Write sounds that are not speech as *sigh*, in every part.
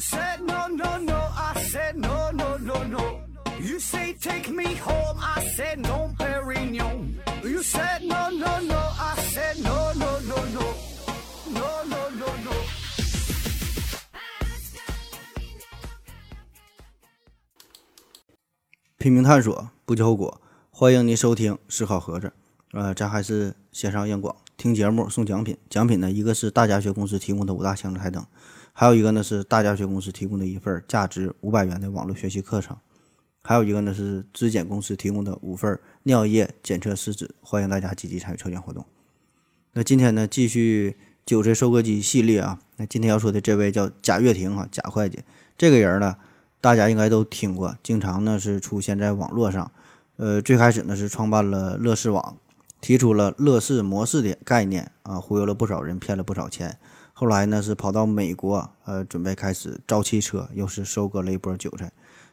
said no no no, I said no no no no. You say take me home, I said no, Perignon. You said no no no, I said no no no no, no no no no. no. 拼命探索，不计后果。欢迎您收听思考盒子。呃，咱还是线上验广，听节目送奖品。奖品呢，一个是大家学公司提供的五大强制台灯，还有一个呢是大家学公司提供的一份价值五百元的网络学习课程，还有一个呢是质检公司提供的五份尿液检测试纸。欢迎大家积极参与抽奖活动。那今天呢，继续韭菜收割机系列啊。那今天要说的这位叫贾跃亭啊，贾会计这个人呢，大家应该都听过，经常呢是出现在网络上。呃，最开始呢是创办了乐视网。提出了乐视模式的概念啊，忽悠了不少人，骗了不少钱。后来呢，是跑到美国，呃，准备开始造汽车，又是收割了一波韭菜。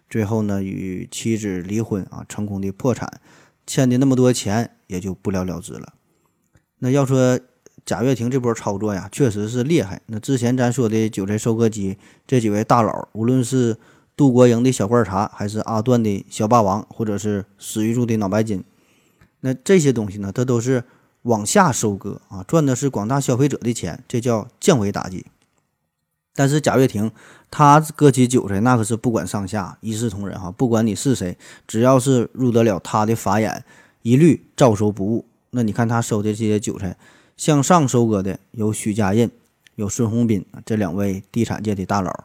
最后呢，与妻子离婚啊，成功的破产，欠的那么多钱也就不了了之了。那要说贾跃亭这波操作呀，确实是厉害。那之前咱说的韭菜收割机这几位大佬，无论是杜国营的小罐茶，还是阿段的小霸王，或者是史玉柱的脑白金。那这些东西呢，它都是往下收割啊，赚的是广大消费者的钱，这叫降维打击。但是贾跃亭他割起韭菜，那可是不管上下，一视同仁哈，不管你是谁，只要是入得了他的法眼，一律照收不误。那你看他收的这些韭菜，向上收割的有许家印、有孙宏斌这两位地产界的大佬，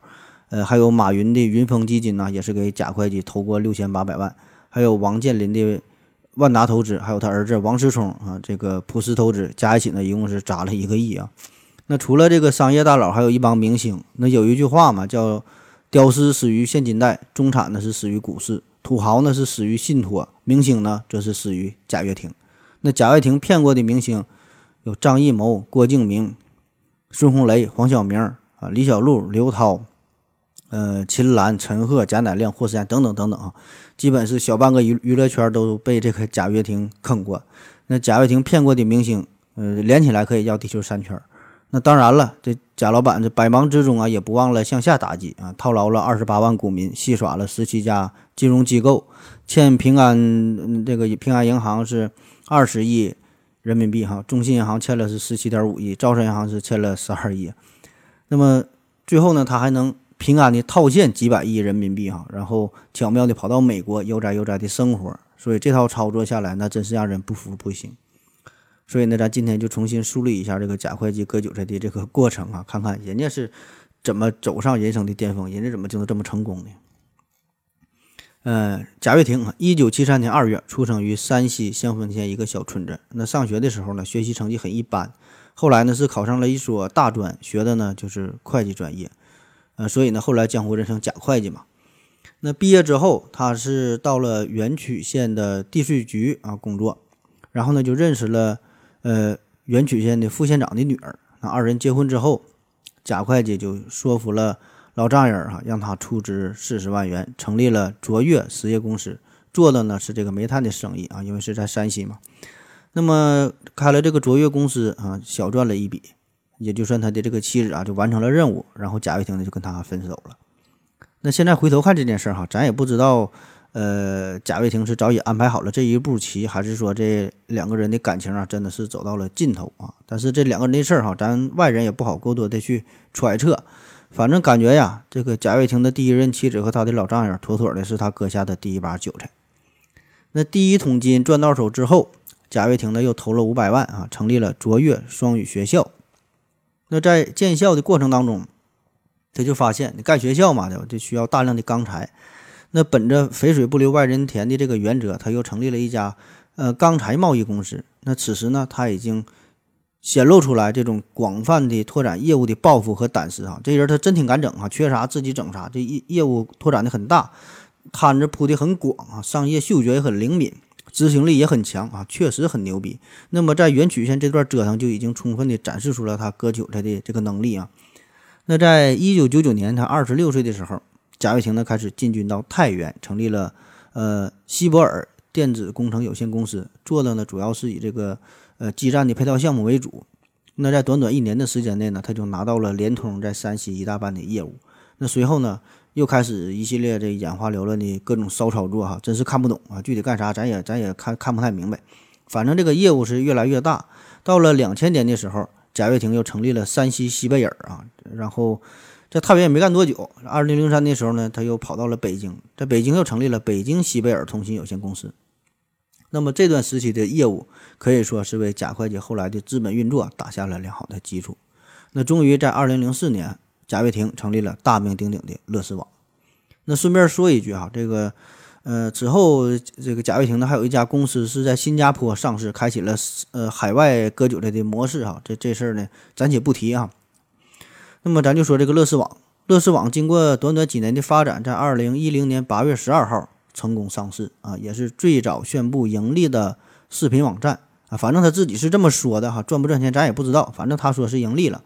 呃，还有马云的云峰基金呢，也是给贾会计投过六千八百万，还有王健林的。万达投资还有他儿子王思聪啊，这个普斯投资加一起呢，一共是砸了一个亿啊。那除了这个商业大佬，还有一帮明星。那有一句话嘛，叫“屌丝死于现金贷，中产呢是死于股市，土豪呢是死于信托，明星呢则是死于贾跃亭”。那贾跃亭骗过的明星有张艺谋、郭敬明、孙红雷、黄晓明啊、李小璐、刘涛。呃，秦岚、陈赫、贾乃亮、霍思燕等等等等啊，基本是小半个娱娱乐圈都被这个贾跃亭坑过。那贾跃亭骗过的明星，呃，连起来可以绕地球三圈。那当然了，这贾老板这百忙之中啊，也不忘了向下打击啊，套牢了二十八万股民，戏耍了十七家金融机构，欠平安这个平安银行是二十亿人民币哈，中信银行欠了是十七点五亿，招商银行是欠了十二亿。那么最后呢，他还能。平安的套现几百亿人民币哈，然后巧妙的跑到美国悠哉悠哉的生活，所以这套操作下来，那真是让人不服不行。所以呢，咱今天就重新梳理一下这个贾会计割韭菜的这个过程啊，*laughs* 看看人家是怎么走上人生的巅峰，人家怎么就能这么成功呢。嗯，贾跃亭啊，一九七三年二月出生于山西襄汾县一个小村子。那上学的时候呢，学习成绩很一般，后来呢是考上了一所大专，学的呢就是会计专业。呃，所以呢，后来江湖人称贾会计嘛。那毕业之后，他是到了垣曲县的地税局啊工作，然后呢，就认识了呃垣曲县的副县长的女儿。那二人结婚之后，贾会计就说服了老丈人哈，让他出资四十万元，成立了卓越实业公司，做的呢是这个煤炭的生意啊，因为是在山西嘛。那么开了这个卓越公司啊，小赚了一笔。也就算他的这个妻子啊，就完成了任务，然后贾跃亭呢就跟他分手了。那现在回头看这件事儿哈，咱也不知道，呃，贾跃亭是早已安排好了这一步棋，还是说这两个人的感情啊真的是走到了尽头啊？但是这两个人的事儿哈，咱外人也不好过多的去揣测。反正感觉呀，这个贾跃亭的第一任妻子和他的老丈人，妥妥的是他割下的第一把韭菜。那第一桶金赚到手之后，贾跃亭呢又投了五百万啊，成立了卓越双语学校。那在建校的过程当中，他就发现，你盖学校嘛，对吧？就需要大量的钢材。那本着“肥水不流外人田”的这个原则，他又成立了一家呃钢材贸易公司。那此时呢，他已经显露出来这种广泛的拓展业务的抱负和胆识啊。这人他真挺敢整啊，缺啥自己整啥，这业业务拓展的很大，摊子铺的很广啊，商业嗅觉也很灵敏。执行力也很强啊，确实很牛逼。那么在原曲线这段折腾就已经充分的展示出了他割韭菜的这个能力啊。那在一九九九年他二十六岁的时候，贾跃亭呢开始进军到太原，成立了呃西博尔电子工程有限公司，做的呢主要是以这个呃基站的配套项目为主。那在短短一年的时间内呢，他就拿到了联通在山西一大半的业务。那随后呢，又开始一系列这眼花缭乱的各种骚操作哈，真是看不懂啊，具体干啥咱也咱也看看不太明白。反正这个业务是越来越大，到了两千年的时候，贾跃亭又成立了山西西贝尔啊，然后在太原也没干多久，二零零三的时候呢，他又跑到了北京，在北京又成立了北京西贝尔通信有限公司。那么这段时期的业务可以说是为贾会计后来的资本运作打下了良好的基础。那终于在二零零四年，贾跃亭成立了大名鼎鼎的乐视网。那顺便说一句哈，这个呃之后这个贾跃亭呢还有一家公司是在新加坡上市，开启了呃海外割韭菜的模式哈。这这事儿呢暂且不提啊。那么咱就说这个乐视网，乐视网经过短短几年的发展，在二零一零年八月十二号。成功上市啊，也是最早宣布盈利的视频网站啊。反正他自己是这么说的哈，赚不赚钱咱也不知道。反正他说是盈利了，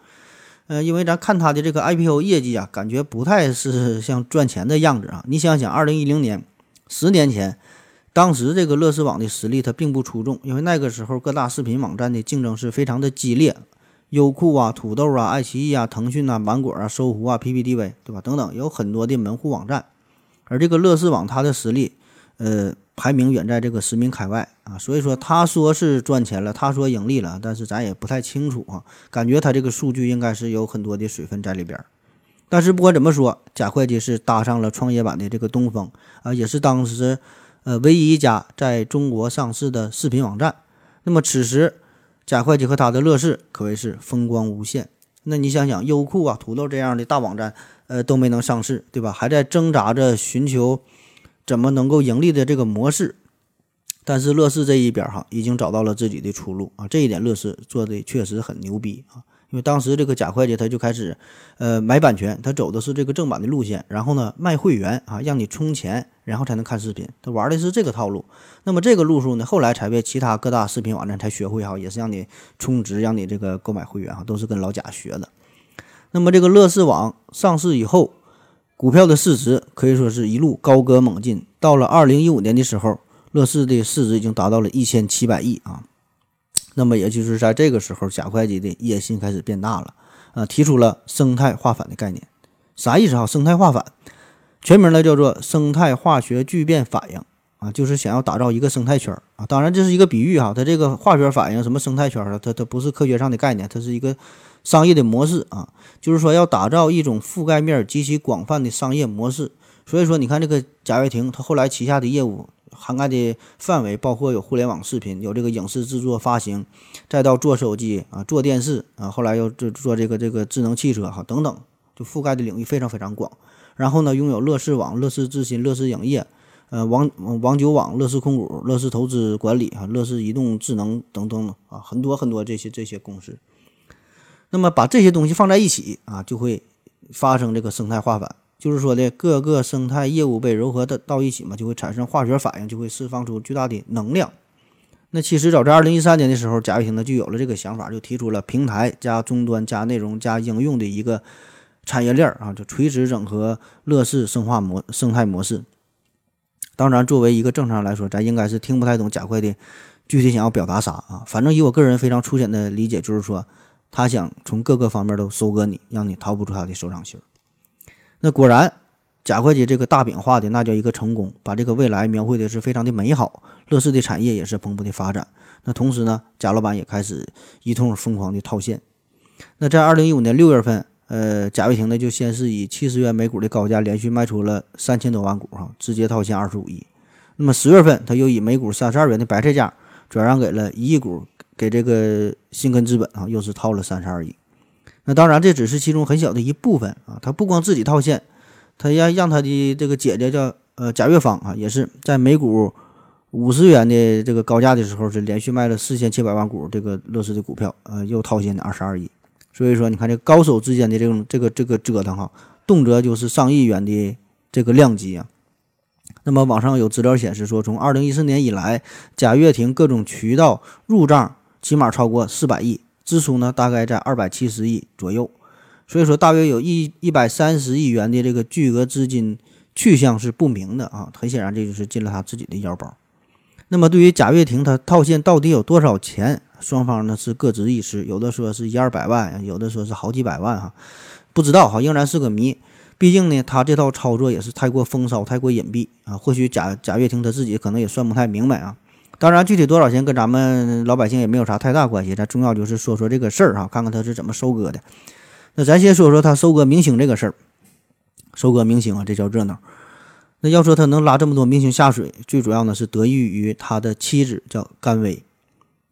呃，因为咱看他的这个 IPO 业绩啊，感觉不太是像赚钱的样子啊。你想想，二零一零年，十年前，当时这个乐视网的实力它并不出众，因为那个时候各大视频网站的竞争是非常的激烈，优酷啊、土豆啊、爱奇艺啊、腾讯啊、芒果啊、搜狐啊、PPTV 对吧？等等，有很多的门户网站。而这个乐视网，它的实力，呃，排名远在这个十名开外啊。所以说，他说是赚钱了，他说盈利了，但是咱也不太清楚啊。感觉他这个数据应该是有很多的水分在里边。但是不管怎么说，贾会计是搭上了创业板的这个东风啊，也是当时呃唯一一家在中国上市的视频网站。那么此时，贾会计和他的乐视可谓是风光无限。那你想想，优酷啊、土豆这样的大网站。呃，都没能上市，对吧？还在挣扎着寻求怎么能够盈利的这个模式。但是乐视这一边哈，已经找到了自己的出路啊，这一点乐视做的确实很牛逼啊。因为当时这个贾会计他就开始呃买版权，他走的是这个正版的路线，然后呢卖会员啊，让你充钱，然后才能看视频。他玩的是这个套路。那么这个路数呢，后来才被其他各大视频网站才学会哈，也是让你充值，让你这个购买会员哈，都是跟老贾学的。那么这个乐视网上市以后，股票的市值可以说是一路高歌猛进。到了二零一五年的时候，乐视的市值已经达到了一千七百亿啊。那么也就是在这个时候，贾会计的野心开始变大了啊，提出了生态化反的概念。啥意思啊？生态化反全名呢叫做生态化学聚变反应啊，就是想要打造一个生态圈啊。当然这是一个比喻哈，它这个化学反应什么生态圈啊，它它不是科学上的概念，它是一个。商业的模式啊，就是说要打造一种覆盖面极其广泛的商业模式。所以说，你看这个贾跃亭，他后来旗下的业务涵盖的范围包括有互联网视频，有这个影视制作发行，再到做手机啊、做电视啊，后来又做做这个这个智能汽车哈等等，就覆盖的领域非常非常广。然后呢，拥有乐视网、乐视智新、乐视影业、呃网网九网、乐视控股、乐视投资管理啊、乐视移动智能等等啊，很多很多这些这些公司。那么把这些东西放在一起啊，就会发生这个生态化反，就是说的各个生态业务被融合的到一起嘛，就会产生化学反应，就会释放出巨大的能量。那其实早在二零一三年的时候，贾跃亭呢就有了这个想法，就提出了平台加终端加内容加应用的一个产业链啊，就垂直整合乐视生化模生态模式。当然，作为一个正常来说，咱应该是听不太懂贾会的具体想要表达啥啊。反正以我个人非常粗浅的理解，就是说。他想从各个方面都收割你，让你逃不出他的手掌心儿。那果然，贾会计这个大饼画的那叫一个成功，把这个未来描绘的是非常的美好。乐视的产业也是蓬勃的发展。那同时呢，贾老板也开始一通疯狂的套现。那在二零一五年六月份，呃，贾跃亭呢就先是以七十元每股的高价连续卖出了三千多万股，哈，直接套现二十五亿。那么十月份，他又以每股三十二元的白菜价转让给了一亿股。给这个新根资本啊，又是套了三十二亿。那当然，这只是其中很小的一部分啊。他不光自己套现，他要让他的这个姐姐叫呃贾跃芳啊，也是在每股五十元的这个高价的时候，是连续卖了四千七百万股这个乐视的股票，呃，又套现了二十二亿。所以说，你看这高手之间的这种这个这个折腾哈，动辄就是上亿元的这个量级啊。那么网上有资料显示说，从二零一四年以来，贾跃亭各种渠道入账。起码超过四百亿，支出呢大概在二百七十亿左右，所以说大约有一一百三十亿元的这个巨额资金去向是不明的啊，很显然这就是进了他自己的腰包。那么对于贾跃亭他套现到底有多少钱，双方呢是各执一词，有的说是一二百万，有的说是好几百万哈，不知道哈，仍然是个谜。毕竟呢，他这套操作也是太过风骚、太过隐蔽啊。或许贾贾跃亭他自己可能也算不太明白啊。当然，具体多少钱跟咱们老百姓也没有啥太大关系。咱重要就是说说这个事儿哈，看看他是怎么收割的。那咱先说说他收割明星这个事儿。收割明星啊，这叫热闹。那要说他能拉这么多明星下水，最主要呢是得益于他的妻子叫甘薇。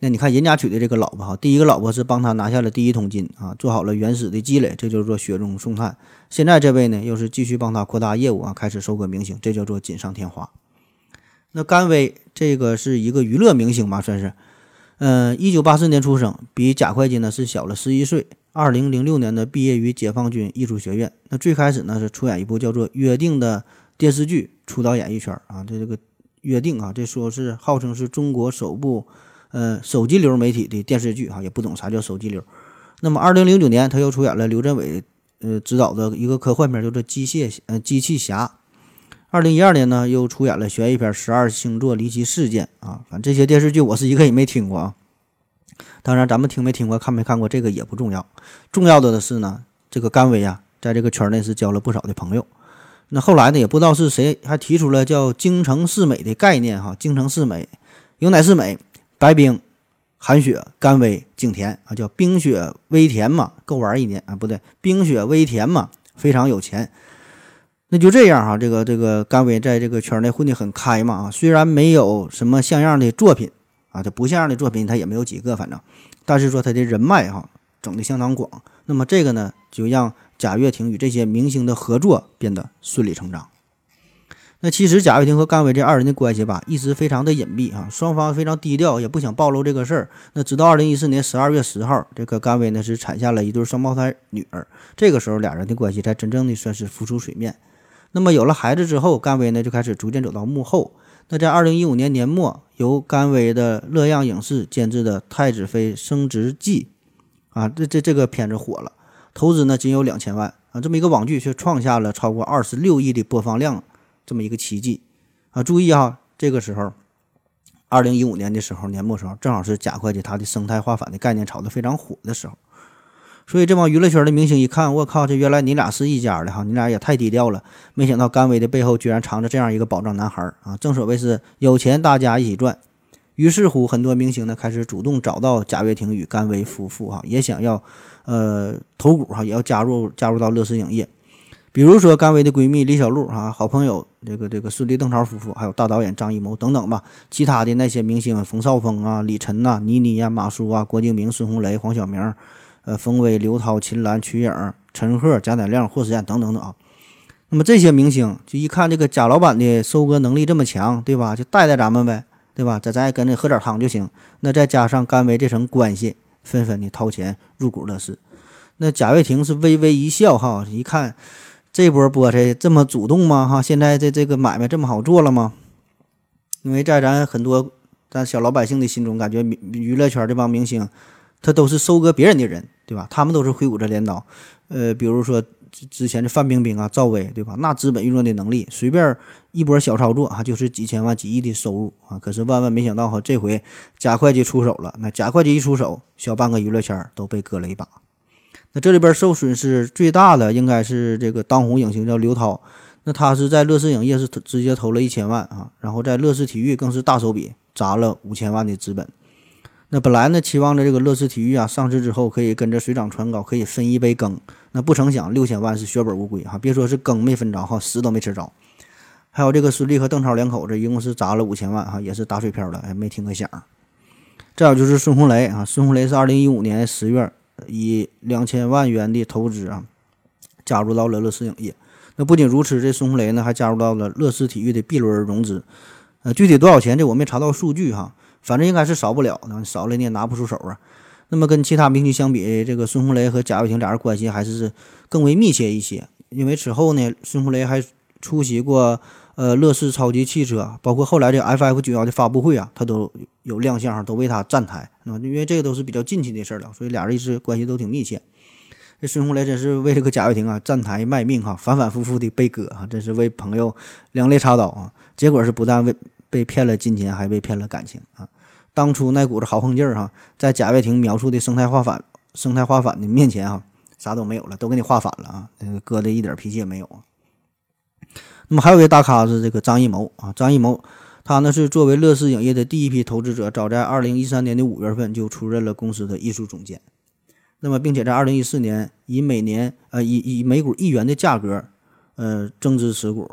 那你看人家娶的这个老婆哈，第一个老婆是帮他拿下了第一桶金啊，做好了原始的积累，这就是做雪中送炭。现在这位呢，又是继续帮他扩大业务啊，开始收割明星，这叫做锦上添花。那甘薇这个是一个娱乐明星吧，算是，嗯，一九八四年出生，比贾会计呢是小了十一岁。二零零六年的毕业于解放军艺术学院。那最开始呢是出演一部叫做《约定》的电视剧，出道演艺圈啊。这这个《约定》啊，这说是号称是中国首部。呃，手机流媒体的电视剧哈，也不懂啥叫手机流。那么，二零零九年，他又出演了刘镇伟呃执导的一个科幻片，叫做《机械呃机器侠》。二零一二年呢，又出演了悬疑片《十二星座离奇事件》啊。反正这些电视剧我是一个也没听过啊。当然，咱们听没听过、看没看过这个也不重要，重要的的是呢，这个甘薇啊，在这个圈内是交了不少的朋友。那后来呢，也不知道是谁还提出了叫“京城四美”的概念哈，“京城四美”有哪四美？白冰、寒雪、甘薇、景甜啊，叫冰雪微甜嘛，够玩一年啊，不对，冰雪微甜嘛，非常有钱。那就这样哈，这个这个甘薇在这个圈内混得很开嘛啊，虽然没有什么像样的作品啊，这不像样的作品他也没有几个，反正，但是说他的人脉哈整的相当广。那么这个呢，就让贾跃亭与这些明星的合作变得顺理成章。那其实贾跃亭和甘薇这二人的关系吧，一直非常的隐蔽啊，双方非常低调，也不想暴露这个事儿。那直到二零一四年十二月十号，这个甘薇呢是产下了一对双胞胎女儿，这个时候俩人的关系才真正的算是浮出水面。那么有了孩子之后，甘薇呢就开始逐渐走到幕后。那在二零一五年年末，由甘薇的乐样影视监制的《太子妃升职记》啊，这这这个片子火了，投资呢仅有两千万啊，这么一个网剧却创下了超过二十六亿的播放量。这么一个奇迹啊！注意哈，这个时候，二零一五年的时候，年末时候，正好是贾会计他的生态化反的概念炒得非常火的时候，所以这帮娱乐圈的明星一看，我靠，这原来你俩是一家的哈，你俩也太低调了。没想到甘薇的背后居然藏着这样一个宝藏男孩啊！正所谓是有钱大家一起赚。于是乎，很多明星呢开始主动找到贾跃亭与甘薇夫妇哈，也想要呃投股哈，也要加入加入到乐视影业。比如说甘薇的闺蜜李小璐啊，好朋友这个这个孙俪邓超夫妇，还有大导演张艺谋等等吧，其他的那些明星冯绍峰啊、李晨呐、倪妮呀、马苏啊、郭敬明、孙红雷、黄晓明，呃，冯威、刘涛、秦岚、瞿颖、陈赫、贾乃亮、霍思燕等等等啊。那么这些明星就一看这个贾老板的收割能力这么强，对吧？就带带咱们呗，对吧？咱咱也跟着喝点汤就行。那再加上甘薇这层关系，纷纷的掏钱入股乐视。那贾跃亭是微微一笑哈，一看。这波波才这么主动吗？哈，现在这这个买卖这么好做了吗？因为在咱很多咱小老百姓的心中，感觉娱乐圈这帮明星，他都是收割别人的人，对吧？他们都是挥舞着镰刀。呃，比如说之前的范冰冰啊、赵薇，对吧？那资本运作的能力，随便一波小操作啊，就是几千万、几亿的收入啊。可是万万没想到哈，这回贾会计出手了。那贾会计一出手，小半个娱乐圈都被割了一把。那这里边受损失最大的应该是这个当红影星叫刘涛，那他是在乐视影业是直接投了一千万啊，然后在乐视体育更是大手笔砸了五千万的资本。那本来呢期望着这个乐视体育啊上市之后可以跟着水涨船高，可以分一杯羹，那不成想六千万是血本无归哈，别说是羹没分着哈，屎都没吃着。还有这个孙俪和邓超两口子一共是砸了五千万哈，也是打水漂了，哎没听个响。再有就是孙红雷啊，孙红雷是二零一五年十月。以两千万元的投资啊，加入到了乐视影业。那不仅如此，这孙红雷呢还加入到了乐视体育的 B 轮融资。呃，具体多少钱，这我没查到数据哈，反正应该是少不了，少了你也拿不出手啊。那么跟其他明星相比，这个孙红雷和贾跃亭俩人关系还是更为密切一些。因为此后呢，孙红雷还出席过。呃，乐视超级汽车，包括后来这 FF 九幺的发布会啊，他都有亮相，都为他站台。那因为这个都是比较近期的事儿了，所以俩人一直关系都挺密切。这孙红雷真是为这个贾跃亭啊站台卖命哈，反反复复的被割啊，真是为朋友两肋插刀啊。结果是不但为被骗了金钱，还被骗了感情啊。当初那股子豪横劲儿哈，在贾跃亭描述的生态化反生态化反的面前哈，啥都没有了，都给你画反了啊！那个哥的一点脾气也没有啊。那么还有一位大咖是这个张艺谋啊，张艺谋他呢是作为乐视影业的第一批投资者，早在二零一三年的五月份就出任了公司的艺术总监。那么，并且在二零一四年以每年呃以以每股一元的价格，呃增资持股，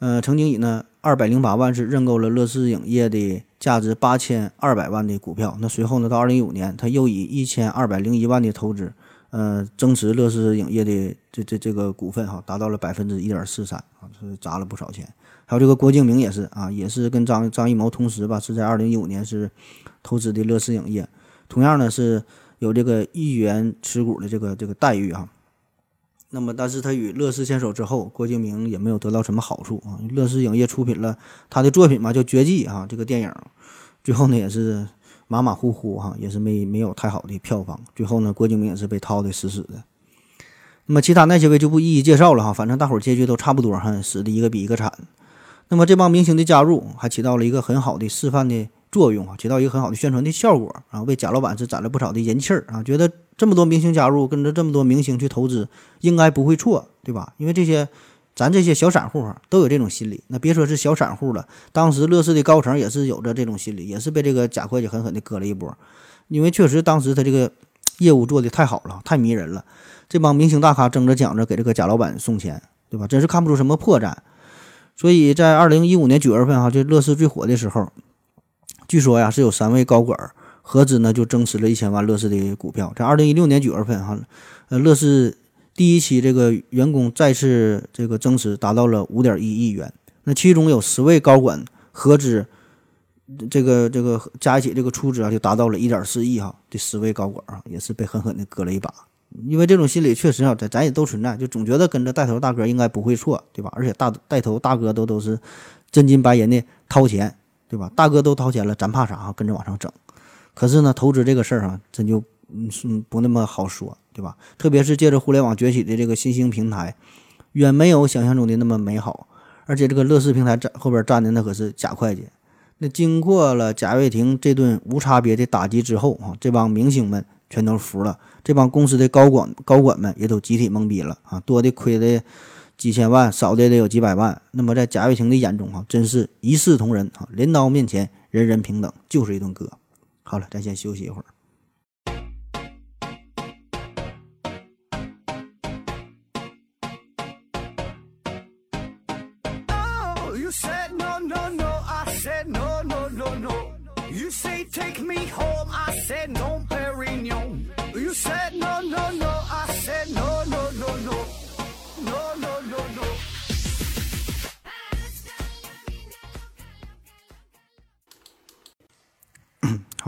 呃曾经以呢二百零八万是认购了乐视影业的价值八千二百万的股票。那随后呢，到二零一五年，他又以一千二百零一万的投资，呃增持乐视影业的这这这个股份哈，达到了百分之一点四三啊，是砸了不少钱。还有这个郭敬明也是啊，也是跟张张艺谋同时吧，是在二零一五年是投资的乐视影业，同样呢是。有这个一元持股的这个这个待遇哈，那么但是他与乐视牵手之后，郭敬明也没有得到什么好处啊。乐视影业出品了他的作品嘛，叫《绝技》啊，这个电影最后呢也是马马虎虎哈，也是没没有太好的票房。最后呢，郭敬明也是被套的死死的。那么其他那些位就不一一介绍了哈，反正大伙儿结局都差不多哈，死的一个比一个惨。那么这帮明星的加入还起到了一个很好的示范的。作用啊，起到一个很好的宣传的效果啊，为贾老板是攒了不少的人气儿啊。觉得这么多明星加入，跟着这么多明星去投资，应该不会错，对吧？因为这些咱这些小散户啊，都有这种心理。那别说是小散户了，当时乐视的高层也是有着这种心理，也是被这个贾会计狠狠的割了一波。因为确实当时他这个业务做的太好了，太迷人了。这帮明星大咖争着抢着给这个贾老板送钱，对吧？真是看不出什么破绽。所以在二零一五年九月份哈，就乐视最火的时候。据说呀，是有三位高管合资呢，就增持了一千万乐视的股票。在二零一六年九月份，哈，呃，乐视第一期这个员工再次这个增持达到了五点一亿元。那其中有十位高管合资，这个这个加一起这个出资啊，就达到了一点四亿哈。这十位高管啊，也是被狠狠的割了一把。因为这种心理确实啊，咱咱也都存在，就总觉得跟着带头大哥应该不会错，对吧？而且大带头大哥都都是真金白银的掏钱。对吧？大哥都掏钱了，咱怕啥？跟着往上整。可是呢，投资这个事儿啊，真就嗯是不那么好说，对吧？特别是借着互联网崛起的这个新兴平台，远没有想象中的那么美好。而且这个乐视平台站后边站的那可是贾会计。那经过了贾跃亭这顿无差别的打击之后啊，这帮明星们全都服了，这帮公司的高管高管们也都集体懵逼了啊，多的亏的。几千万，少的得有几百万。那么在贾跃亭的眼中，啊，真是一视同仁啊！镰刀面前人人平等，就是一顿割。好了，咱先休息一会儿。好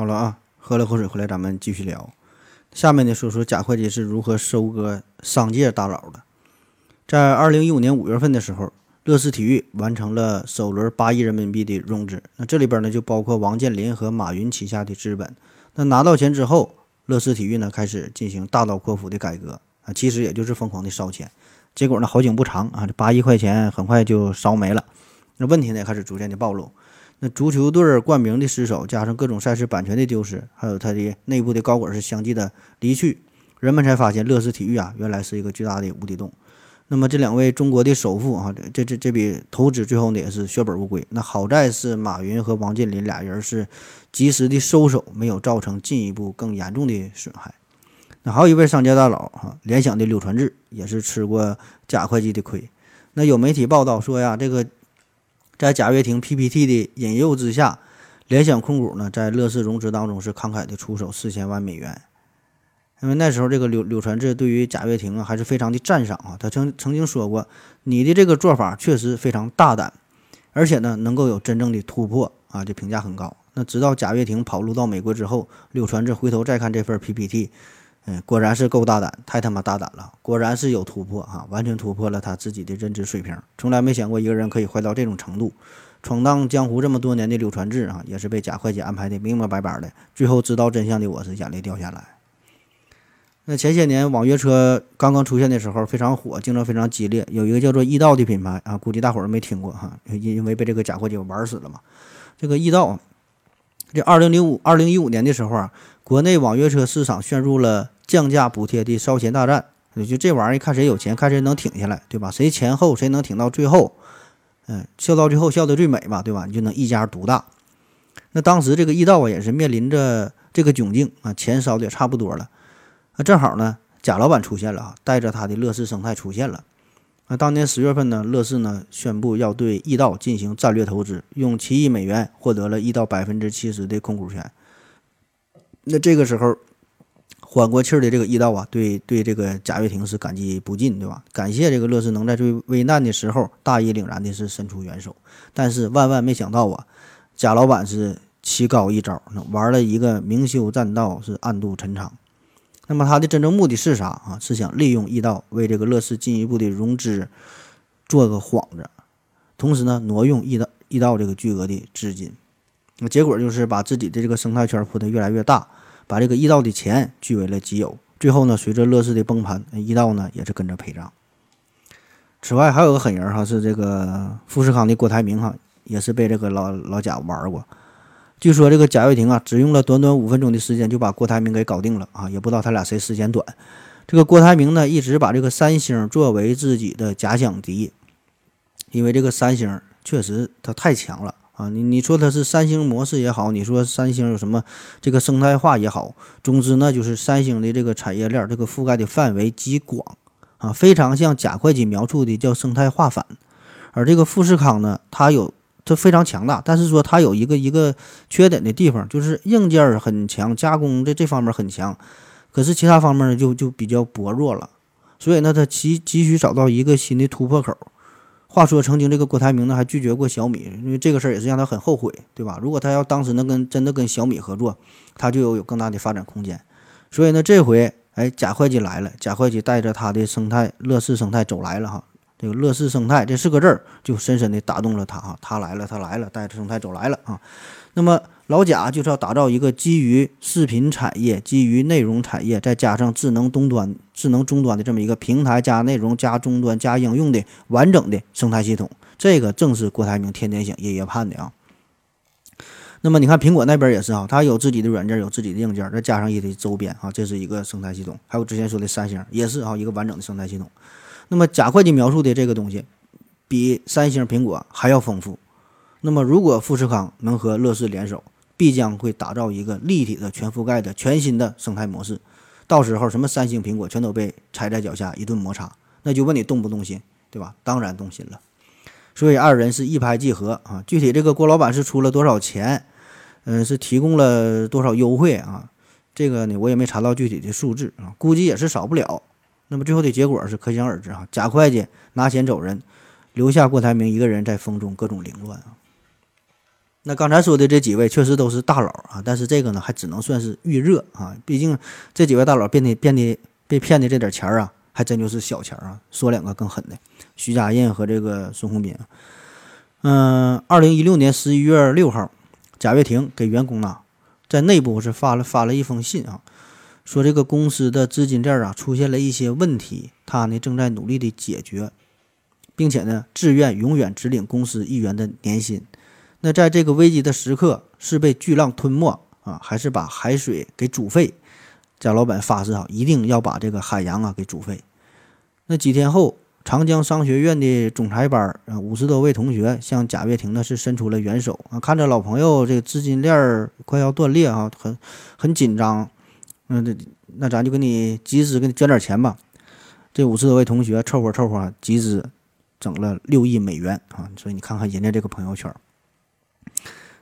了啊，喝了口水回来，咱们继续聊。下面呢，说说贾会计是如何收割商界大佬的。在二零一五年五月份的时候，乐视体育完成了首轮八亿人民币的融资。那这里边呢，就包括王健林和马云旗下的资本。那拿到钱之后，乐视体育呢开始进行大刀阔斧的改革啊，其实也就是疯狂的烧钱。结果呢，好景不长啊，这八亿块钱很快就烧没了。那问题呢，开始逐渐的暴露。那足球队冠名的失守，加上各种赛事版权的丢失，还有他的内部的高管是相继的离去，人们才发现乐视体育啊，原来是一个巨大的无底洞。那么这两位中国的首富啊，这这这笔投资最后呢也是血本无归。那好在是马云和王健林俩人是及时的收手，没有造成进一步更严重的损害。那还有一位商界大佬哈，联想的柳传志也是吃过假会计的亏。那有媒体报道说呀，这个。在贾跃亭 PPT 的引诱之下，联想控股呢在乐视融资当中是慷慨的出手四千万美元。因为那时候这个柳柳传志对于贾跃亭啊还是非常的赞赏啊，他曾曾经说过，你的这个做法确实非常大胆，而且呢能够有真正的突破啊，这评价很高。那直到贾跃亭跑路到美国之后，柳传志回头再看这份 PPT。嗯，果然是够大胆，太他妈大胆了！果然是有突破哈，完全突破了他自己的认知水平。从来没想过一个人可以坏到这种程度。闯荡江湖这么多年的柳传志啊，也是被贾会计安排的明明白白的。最后知道真相的我是眼泪掉下来。那前些年网约车刚刚出现的时候非常火，竞争非常激烈。有一个叫做易到的品牌啊，估计大伙儿没听过哈，因因为被这个贾会计玩死了嘛。这个易到，这二零零五、二零一五年的时候啊，国内网约车市场陷入了。降价补贴的烧钱大战就这玩意儿，看谁有钱，看谁能挺下来，对吧？谁前后谁能挺到最后，嗯，笑到最后笑得最美嘛，对吧？你就能一家独大。那当时这个易道啊，也是面临着这个窘境啊，钱烧的也差不多了。那正好呢，贾老板出现了啊，带着他的乐视生态出现了。那当年十月份呢，乐视呢宣布要对易道进行战略投资，用七亿美元获得了易道百分之七十的控股权。那这个时候。缓过气儿的这个易道啊，对对这个贾跃亭是感激不尽，对吧？感谢这个乐视能在最危难的时候大义凛然的是伸出援手，但是万万没想到啊，贾老板是棋高一招，玩了一个明修栈道，是暗度陈仓。那么他的真正目的是啥啊？是想利用易道为这个乐视进一步的融资做个幌子，同时呢，挪用易道易道这个巨额的资金。那结果就是把自己的这个生态圈铺得越来越大。把这个易道的钱据为了己有，最后呢，随着乐视的崩盘，易道呢也是跟着赔账。此外，还有个狠人哈，是这个富士康的郭台铭哈，也是被这个老老贾玩过。据说这个贾跃亭啊，只用了短短五分钟的时间就把郭台铭给搞定了啊，也不知道他俩谁时间短。这个郭台铭呢，一直把这个三星作为自己的假想敌，因为这个三星确实他太强了。啊，你你说它是三星模式也好，你说三星有什么这个生态化也好，总之呢，就是三星的这个产业链这个覆盖的范围极广啊，非常像贾会计描述的叫生态化反。而这个富士康呢，它有它非常强大，但是说它有一个一个缺点的地方，就是硬件很强，加工的这方面很强，可是其他方面呢就就比较薄弱了，所以呢，它急急需找到一个新的突破口。话说，曾经这个郭台铭呢还拒绝过小米，因为这个事儿也是让他很后悔，对吧？如果他要当时能跟真的跟小米合作，他就有有更大的发展空间。所以呢，这回哎，贾会计来了，贾会计带着他的生态乐视生态走来了哈。这个乐视生态这四个字儿就深深的打动了他哈。他来了，他来了，带着生态走来了啊。那么。老贾就是要打造一个基于视频产业、基于内容产业，再加上智能终端、智能终端的这么一个平台加内容加终端加应用的完整的生态系统。这个正是郭台铭天天想、夜夜盼的啊。那么你看苹果那边也是啊，它有自己的软件，有自己的硬件，再加上一堆周边啊，这是一个生态系统。还有之前说的三星也是啊，一个完整的生态系统。那么贾会计描述的这个东西，比三星、苹果还要丰富。那么如果富士康能和乐视联手，必将会打造一个立体的、全覆盖的全新的生态模式，到时候什么三星、苹果全都被踩在脚下一顿摩擦，那就问你动不动心，对吧？当然动心了。所以二人是一拍即合啊。具体这个郭老板是出了多少钱，嗯，是提供了多少优惠啊？这个呢，我也没查到具体的数字啊，估计也是少不了。那么最后的结果是可想而知哈。贾会计拿钱走人，留下郭台铭一个人在风中各种凌乱啊。那刚才说的这几位确实都是大佬啊，但是这个呢还只能算是预热啊，毕竟这几位大佬变得变得被骗的这点钱啊，还真就是小钱啊。说两个更狠的，徐家印和这个孙宏斌。嗯，二零一六年十一月六号，贾跃亭给员工呢在内部是发了发了一封信啊，说这个公司的资金链啊出现了一些问题，他呢正在努力的解决，并且呢自愿永远只领公司一元的年薪。那在这个危机的时刻，是被巨浪吞没啊，还是把海水给煮沸？贾老板发誓啊，一定要把这个海洋啊给煮沸。那几天后，长江商学院的总裁班啊，五十多位同学向贾跃亭呢是伸出了援手啊，看着老朋友这个资金链儿快要断裂啊，很很紧张。嗯，那那咱就给你集资，给你捐点钱吧。这五十多位同学凑合凑合集资，整了六亿美元啊。所以你看看人家这个朋友圈。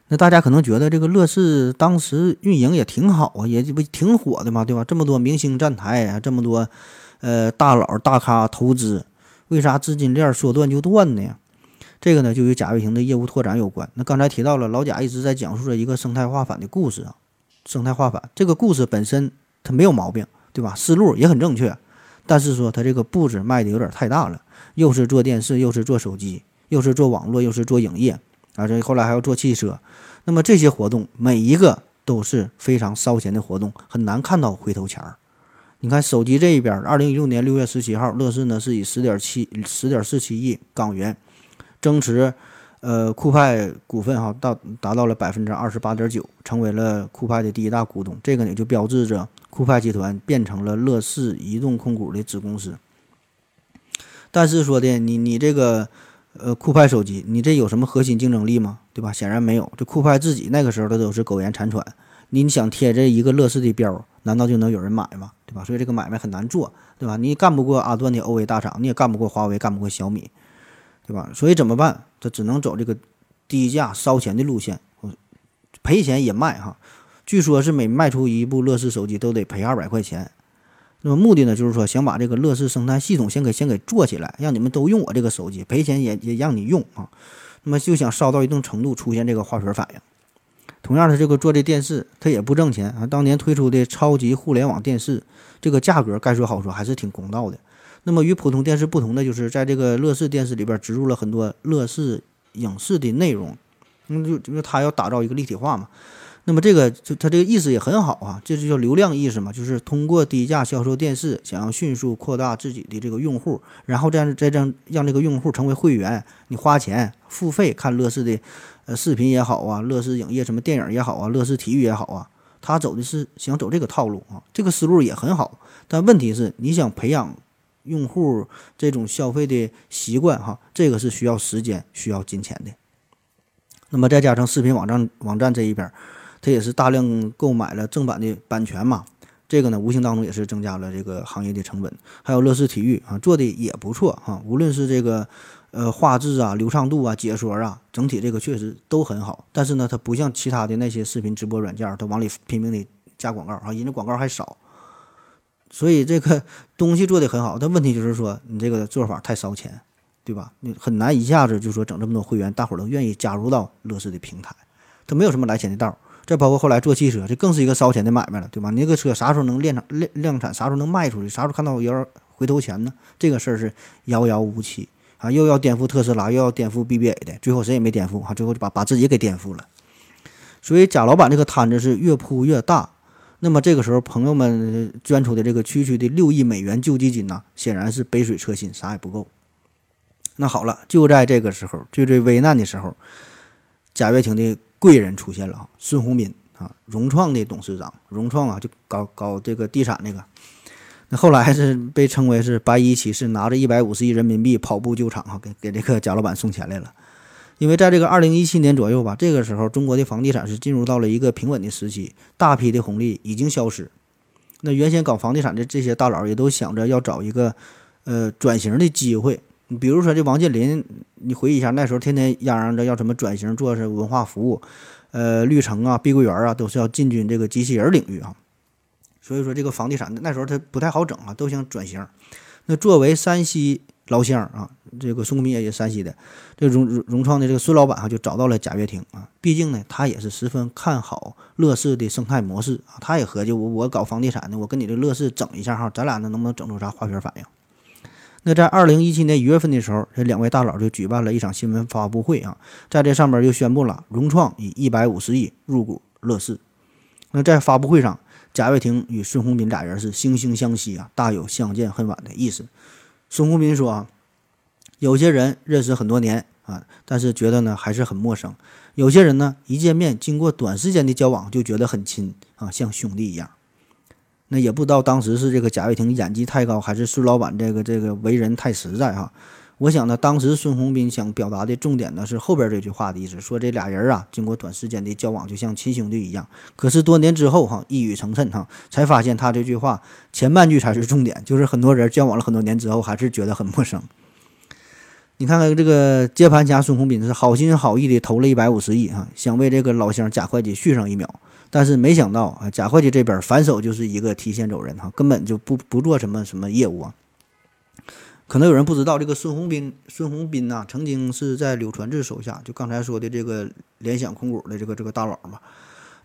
那大家可能觉得这个乐视当时运营也挺好啊，也不挺火的嘛，对吧？这么多明星站台，这么多呃大佬大咖投资，为啥资金链说断就断呢？这个呢就与贾跃亭的业务拓展有关。那刚才提到了老贾一直在讲述着一个生态化反的故事啊，生态化反这个故事本身它没有毛病，对吧？思路也很正确，但是说它这个步子迈的有点太大了，又是做电视，又是做手机，又是做网络，又是做影业。啊，这后来还要做汽车，那么这些活动每一个都是非常烧钱的活动，很难看到回头钱儿。你看手机这一边，二零一六年六月十七号，乐视呢是以十点七十点四七亿港元增持，呃，酷派股份哈，到达到了百分之二十八点九，成为了酷派的第一大股东。这个呢就标志着酷派集团变成了乐视移动控股的子公司。但是说的你你这个呃酷派手机，你这有什么核心竞争力吗？对吧？显然没有。这酷派自己那个时候的都是苟延残喘，你想贴这一个乐视的标，难道就能有人买吗？对吧？所以这个买卖很难做，对吧？你干不过阿段的 OV 大厂，你也干不过华为，干不过小米，对吧？所以怎么办？只能走这个低价烧钱的路线，赔钱也卖哈。据说是每卖出一部乐视手机都得赔二百块钱。那么目的呢，就是说想把这个乐视生态系统先给先给做起来，让你们都用我这个手机，赔钱也也让你用啊。那么就想烧到一定程度，出现这个化学反应。同样的，这个做这电视，它也不挣钱啊。当年推出的超级互联网电视，这个价格该说好说还是挺公道的。那么与普通电视不同的，就是在这个乐视电视里边植入了很多乐视影视的内容，嗯就就是它要打造一个立体化嘛。那么这个就它这个意思也很好啊，这就叫流量意识嘛，就是通过低价销售电视，想要迅速扩大自己的这个用户，然后这样再让让这个用户成为会员，你花钱付费看乐视的呃视频也好啊，乐视影业什么电影也好啊，乐视体育也好啊，他走的是想走这个套路啊，这个思路也很好，但问题是你想培养用户这种消费的习惯哈，这个是需要时间需要金钱的。那么再加上视频网站网站这一边。它也是大量购买了正版的版权嘛，这个呢无形当中也是增加了这个行业的成本。还有乐视体育啊，做的也不错哈，无论是这个呃画质啊、流畅度啊、解说啊，整体这个确实都很好。但是呢，它不像其他的那些视频直播软件，它往里拼命的加广告啊，人家广告还少。所以这个 *laughs* 东西做的很好，但问题就是说你这个做法太烧钱，对吧？你很难一下子就说整这么多会员，大伙儿都愿意加入到乐视的平台，它没有什么来钱的道。再包括后来做汽车，这更是一个烧钱的买卖了，对吧？你那个车啥时候能量产、量量产？啥时候能卖出去？啥时候看到有回头钱呢？这个事儿是遥遥无期啊！又要颠覆特斯拉，又要颠覆 BBA 的，最后谁也没颠覆啊！最后就把把自己给颠覆了。所以贾老板这个摊子是越铺越大。那么这个时候，朋友们捐出的这个区区的六亿美元救济金呢，显然是杯水车薪，啥也不够。那好了，就在这个时候，最最危难的时候，贾跃亭的。贵人出现了啊，孙宏斌啊，融创的董事长，融创啊就搞搞这个地产那个，那后来是被称为是白衣骑士，拿着一百五十亿人民币跑步救场哈，给给这个贾老板送钱来了。因为在这个二零一七年左右吧，这个时候中国的房地产是进入到了一个平稳的时期，大批的红利已经消失。那原先搞房地产的这些大佬也都想着要找一个呃转型的机会。你比如说这王健林，你回忆一下，那时候天天嚷嚷着要什么转型，做是文化服务，呃，绿城啊、碧桂园啊，都是要进军这个机器人领域啊。所以说这个房地产那时候它不太好整啊，都想转型。那作为山西老乡啊，这个孙宏斌也是山西的，这融融创的这个孙老板啊，就找到了贾跃亭啊。毕竟呢，他也是十分看好乐视的生态模式啊，他也合计我我搞房地产的，我跟你这乐视整一下哈，咱俩呢能不能整出啥化学反应？那在二零一七年一月份的时候，这两位大佬就举办了一场新闻发布会啊，在这上面就宣布了融创以一百五十亿入股乐视。那在发布会上，贾跃亭与孙宏斌俩人是惺惺相惜啊，大有相见恨晚的意思。孙宏斌说啊，有些人认识很多年啊，但是觉得呢还是很陌生；有些人呢一见面，经过短时间的交往就觉得很亲啊，像兄弟一样。那也不知道当时是这个贾跃亭演技太高，还是孙老板这个这个为人太实在哈。我想呢，当时孙宏斌想表达的重点呢是后边这句话的意思，说这俩人啊，经过短时间的交往，就像亲兄弟一样。可是多年之后哈，一语成谶哈，才发现他这句话前半句才是重点，就是很多人交往了很多年之后，还是觉得很陌生。你看看这个接盘侠孙宏斌是好心好意的投了一百五十亿哈，想为这个老乡贾会计续上一秒。但是没想到啊，贾会计这边反手就是一个提前走人哈，根本就不不做什么什么业务啊。可能有人不知道，这个孙宏斌，孙宏斌呐，曾经是在柳传志手下，就刚才说的这个联想控股的这个这个大佬嘛。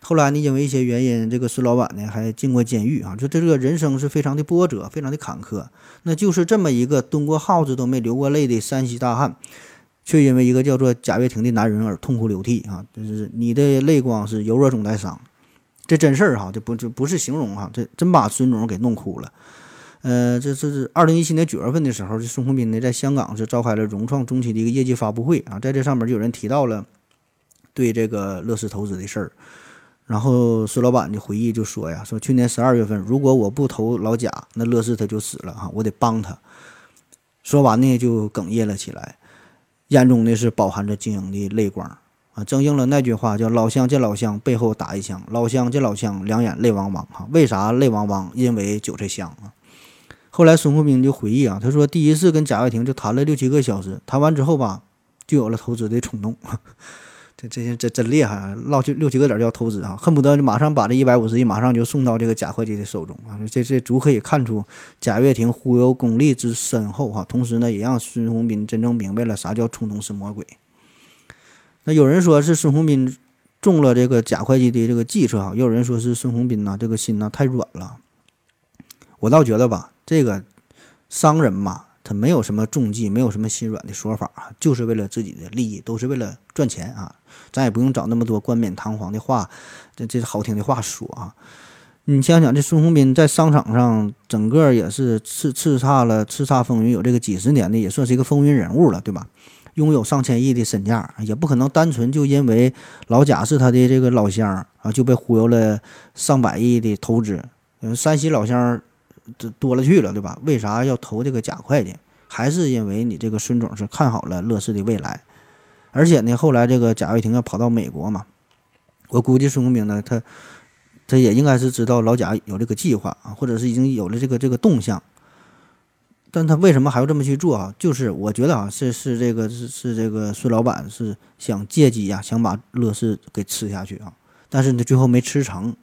后来呢，因为一些原因，这个孙老板呢还进过监狱啊，就这个人生是非常的波折，非常的坎坷。那就是这么一个蹲过耗子都没流过泪的山西大汉。却因为一个叫做贾跃亭的男人而痛哭流涕啊！就是你的泪光是柔弱中带伤。这真事儿哈，这不这不是形容哈，这真把孙总给弄哭了。呃，这这是二零一七年九月份的时候，这孙宏斌呢在香港是召开了融创中期的一个业绩发布会啊，在这上面就有人提到了对这个乐视投资的事儿。然后孙老板就回忆就说呀，说去年十二月份，如果我不投老贾，那乐视他就死了哈，我得帮他。说完呢，就哽咽了起来，眼中呢是饱含着晶莹的泪光啊，正应了那句话叫“老乡见老乡，背后打一枪；老乡见老乡，两眼泪汪汪”哈。为啥泪汪汪？因为韭菜香啊。后来孙宏斌就回忆啊，他说第一次跟贾跃亭就谈了六七个小时，谈完之后吧，就有了投资的冲动。*laughs* 这这些真厉害啊！唠去六七个点就要投资啊，恨不得马上把这一百五十亿马上就送到这个贾会计的手中啊！这这足可以看出贾跃亭忽悠功力之深厚哈。同时呢，也让孙宏斌真正明白了啥叫冲动是魔鬼。那有人说是孙宏斌中了这个贾会计的这个计策哈，也有人说是孙宏斌呐这个心呐太软了。我倒觉得吧，这个商人嘛。他没有什么中计，没有什么心软的说法啊，就是为了自己的利益，都是为了赚钱啊。咱也不用找那么多冠冕堂皇的话，这这是好听的话说啊。你想想，这孙宏斌在商场上整个也是叱叱咤了叱咤风云有这个几十年的，也算是一个风云人物了，对吧？拥有上千亿的身价，也不可能单纯就因为老贾是他的这个老乡啊，就被忽悠了上百亿的投资。嗯，山西老乡。这多了去了，对吧？为啥要投这个贾会计？还是因为你这个孙总是看好了乐视的未来，而且呢，后来这个贾跃亭要跑到美国嘛，我估计孙宏斌呢，他他也应该是知道老贾有这个计划啊，或者是已经有了这个这个动向，但他为什么还要这么去做啊？就是我觉得啊，是是这个是是这个孙老板是想借机呀，想把乐视给吃下去啊，但是呢，最后没吃成，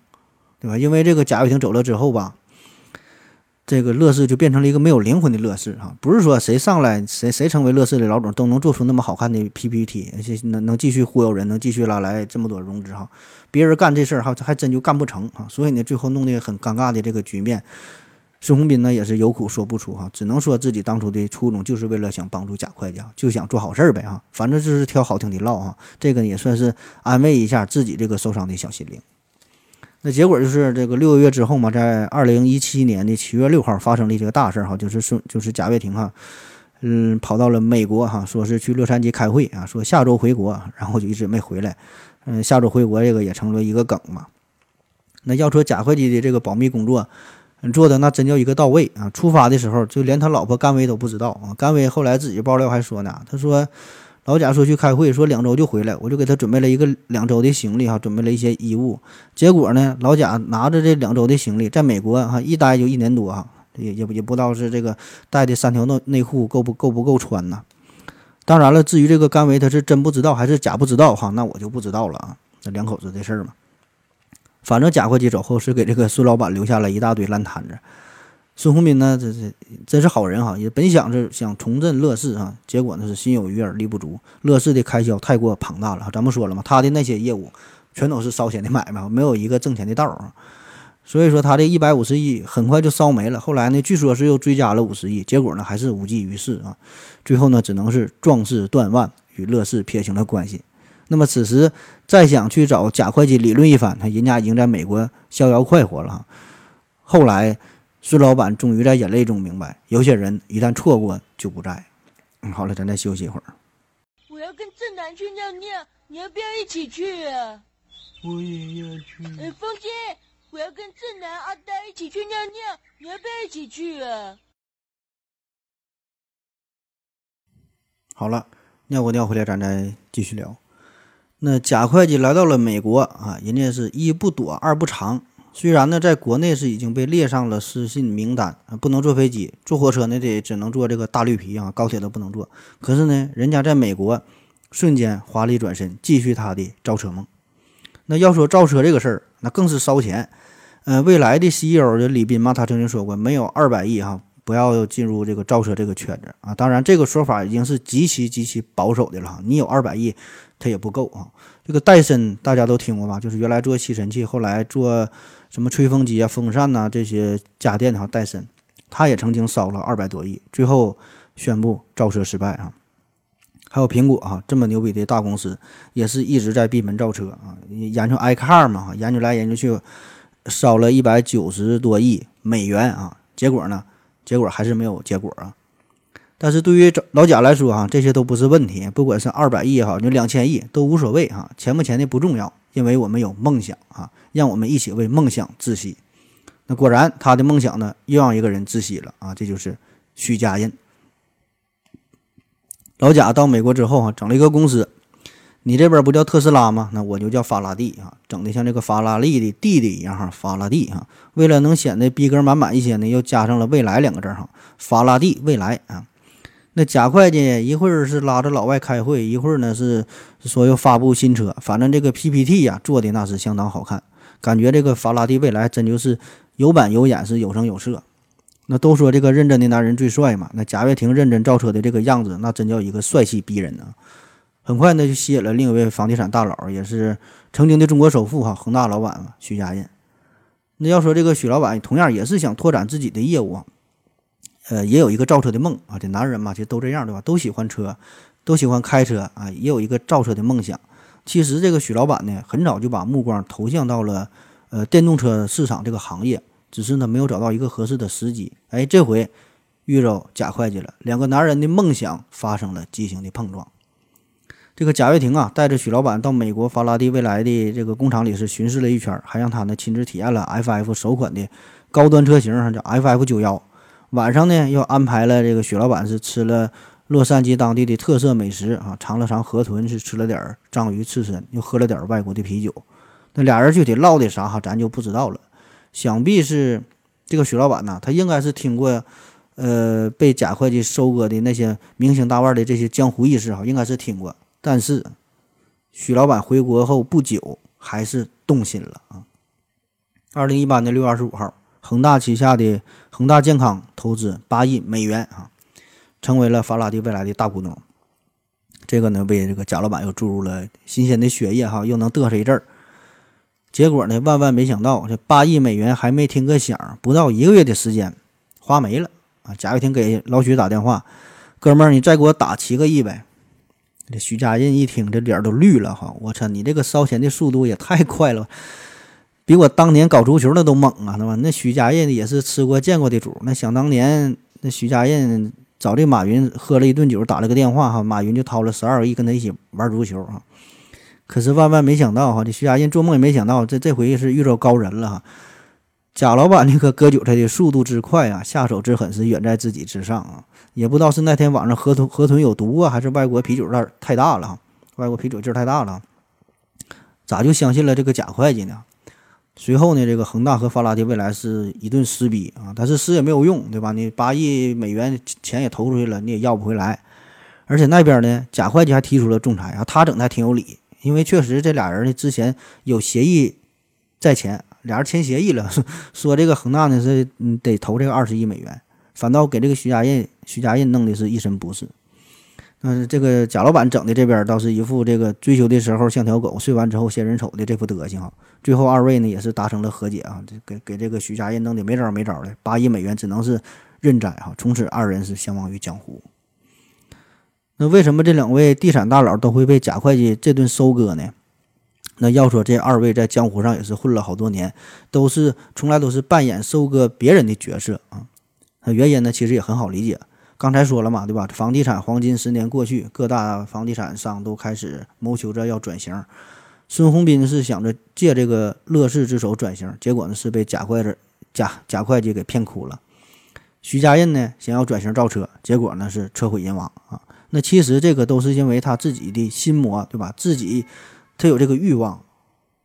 对吧？因为这个贾跃亭走了之后吧。这个乐视就变成了一个没有灵魂的乐视哈，不是说谁上来谁谁成为乐视的老总都能做出那么好看的 PPT，能能继续忽悠人，能继续拉来这么多融资哈，别人干这事儿哈还真就干不成啊，所以呢最后弄得很尴尬的这个局面，孙宏斌呢也是有苦说不出哈，只能说自己当初的初衷就是为了想帮助贾会计，就想做好事儿呗哈，反正就是挑好听的唠哈，这个也算是安慰一下自己这个受伤的小心灵。那结果就是这个六个月之后嘛，在二零一七年的七月六号发生了一个大事儿哈，就是说就是贾跃亭哈，嗯，跑到了美国哈，说是去洛杉矶开会啊，说下周回国，然后就一直没回来，嗯，下周回国这个也成了一个梗嘛。那要说贾会计的这个保密工作做的那真叫一个到位啊，出发的时候就连他老婆甘薇都不知道啊，甘薇后来自己爆料还说呢，他说。老贾说去开会，说两周就回来，我就给他准备了一个两周的行李哈，准备了一些衣物。结果呢，老贾拿着这两周的行李，在美国哈一待就一年多哈，也也也不知道是这个带的三条内内裤够不够不够穿呢？当然了，至于这个甘维他是真不知道还是假不知道哈，那我就不知道了啊。这两口子的事儿嘛，反正贾会计走后是给这个孙老板留下了一大堆烂摊子。孙宏斌呢，这这真是好人哈，也本想着想重振乐视啊，结果呢是心有余而力不足，乐视的开销太过庞大了。咱们说了嘛，他的那些业务全都是烧钱的买卖，没有一个挣钱的道儿啊。所以说他这一百五十亿很快就烧没了。后来呢，据说是又追加了五十亿，结果呢还是无济于事啊。最后呢，只能是壮士断腕，与乐视撇清了关系。那么此时再想去找贾会计理论一番，他人家已经在美国逍遥快活了。后来。孙老板终于在眼泪中明白，有些人一旦错过就不在。嗯，好了，咱再休息一会儿。我要跟正南去尿尿，你要不要一起去啊？我也要去。哎，风姐，我要跟正南、阿呆一起去尿尿，你要不要一起去啊？好了，尿过尿回来，咱再继续聊。那贾会计来到了美国啊，人家是一不躲，二不藏。虽然呢，在国内是已经被列上了失信名单啊，不能坐飞机，坐火车呢得只能坐这个大绿皮啊，高铁都不能坐。可是呢，人家在美国瞬间华丽转身，继续他的造车梦。那要说造车这个事儿，那更是烧钱。呃，未来的 CEO 的李斌嘛，他曾经说过，没有二百亿哈，不要进入这个造车这个圈子啊。当然，这个说法已经是极其极其保守的了。你有二百亿，它也不够啊。这个戴森大家都听过吧？就是原来做吸尘器，后来做。什么吹风机啊、风扇呐，这些家电哈，戴森，他也曾经烧了二百多亿，最后宣布造车失败啊。还有苹果啊，这么牛逼的大公司，也是一直在闭门造车啊，研究 iCar 嘛，研究来研究去，烧了一百九十多亿美元啊，结果呢，结果还是没有结果啊。但是对于老贾来说哈，这些都不是问题，不管是二百亿也好，就两千亿都无所谓哈，钱不钱的不重要，因为我们有梦想啊，让我们一起为梦想窒息。那果然，他的梦想呢，又让一个人窒息了啊，这就是许家印。老贾到美国之后哈，整了一个公司，你这边不叫特斯拉吗？那我就叫法拉第啊，整的像这个法拉利的弟弟一样哈，法拉第哈。为了能显得逼格满满一些呢，又加上了未来两个字哈，法拉第未来啊。那贾会计一会儿是拉着老外开会，一会儿呢是说要发布新车，反正这个 PPT 呀做的那是相当好看，感觉这个法拉第未来真就是有板有眼，是有声有色。那都说这个认真的男人最帅嘛，那贾跃亭认真造车的这个样子，那真叫一个帅气逼人啊！很快呢就吸引了另一位房地产大佬，也是曾经的中国首富哈恒大老板徐家印。那要说这个许老板同样也是想拓展自己的业务。呃，也有一个造车的梦啊，这男人嘛，其实都这样，对吧？都喜欢车，都喜欢开车啊，也有一个造车的梦想。其实这个许老板呢，很早就把目光投向到了呃电动车市场这个行业，只是呢没有找到一个合适的时机。哎，这回遇着贾会计了，两个男人的梦想发生了激情的碰撞。这个贾跃亭啊，带着许老板到美国法拉第未来的这个工厂里是巡视了一圈，还让他呢亲自体验了 FF 首款的高端车型，叫 FF 九幺。晚上呢，又安排了这个许老板是吃了洛杉矶当地的特色美食啊，尝了尝河豚，是吃了点儿章鱼刺身，又喝了点儿外国的啤酒。那俩人具体唠的啥哈，咱就不知道了。想必是这个许老板呢，他应该是听过，呃，被贾会计收割的那些明星大腕的这些江湖轶事哈，应该是听过。但是许老板回国后不久，还是动心了啊。二零一八年六月二十五号。恒大旗下的恒大健康投资八亿美元啊，成为了法拉第未来的大股东。这个呢，为这个贾老板又注入了新鲜的血液哈，又能嘚瑟一阵儿。结果呢，万万没想到，这八亿美元还没听个响，不到一个月的时间，花没了啊！贾跃亭给老许打电话：“哥们儿，你再给我打七个亿呗。”这徐家印一听，这脸都绿了哈！我操，你这个烧钱的速度也太快了！比我当年搞足球那都猛啊，是吧？那许家印也是吃过见过的主。那想当年，那许家印找这马云喝了一顿酒，打了个电话哈，马云就掏了十二个亿跟他一起玩足球啊。可是万万没想到哈，这许家印做梦也没想到，这这回是遇着高人了哈。贾老板那个割韭菜的速度之快啊，下手之狠是远在自己之上啊。也不知道是那天晚上河豚河豚有毒啊，还是外国啤酒袋太大了哈，外国啤酒劲儿太大了，咋就相信了这个贾会计呢？随后呢，这个恒大和法拉第未来是一顿撕逼啊，但是撕也没有用，对吧？你八亿美元钱也投出去了，你也要不回来。而且那边呢，贾会计还提出了仲裁啊，他整的还挺有理，因为确实这俩人呢之前有协议在前，俩人签协议了，*laughs* 说这个恒大呢是嗯得投这个二十亿美元，反倒给这个徐家印徐家印弄的是一身不是。嗯，这个贾老板整的这边倒是一副这个追求的时候像条狗，睡完之后仙人丑的这副德行哈。最后二位呢也是达成了和解啊，这给给这个徐家印弄的没招没招的，八亿美元只能是认栽哈。从此二人是相忘于江湖。那为什么这两位地产大佬都会被贾会计这顿收割呢？那要说这二位在江湖上也是混了好多年，都是从来都是扮演收割别人的角色啊。那原因呢其实也很好理解。刚才说了嘛，对吧？房地产黄金十年过去，各大房地产商都开始谋求着要转型。孙宏斌是想着借这个乐视之手转型，结果呢是被贾会计、贾贾会计给骗哭了。徐家印呢想要转型造车，结果呢是车毁人亡啊。那其实这个都是因为他自己的心魔，对吧？自己他有这个欲望。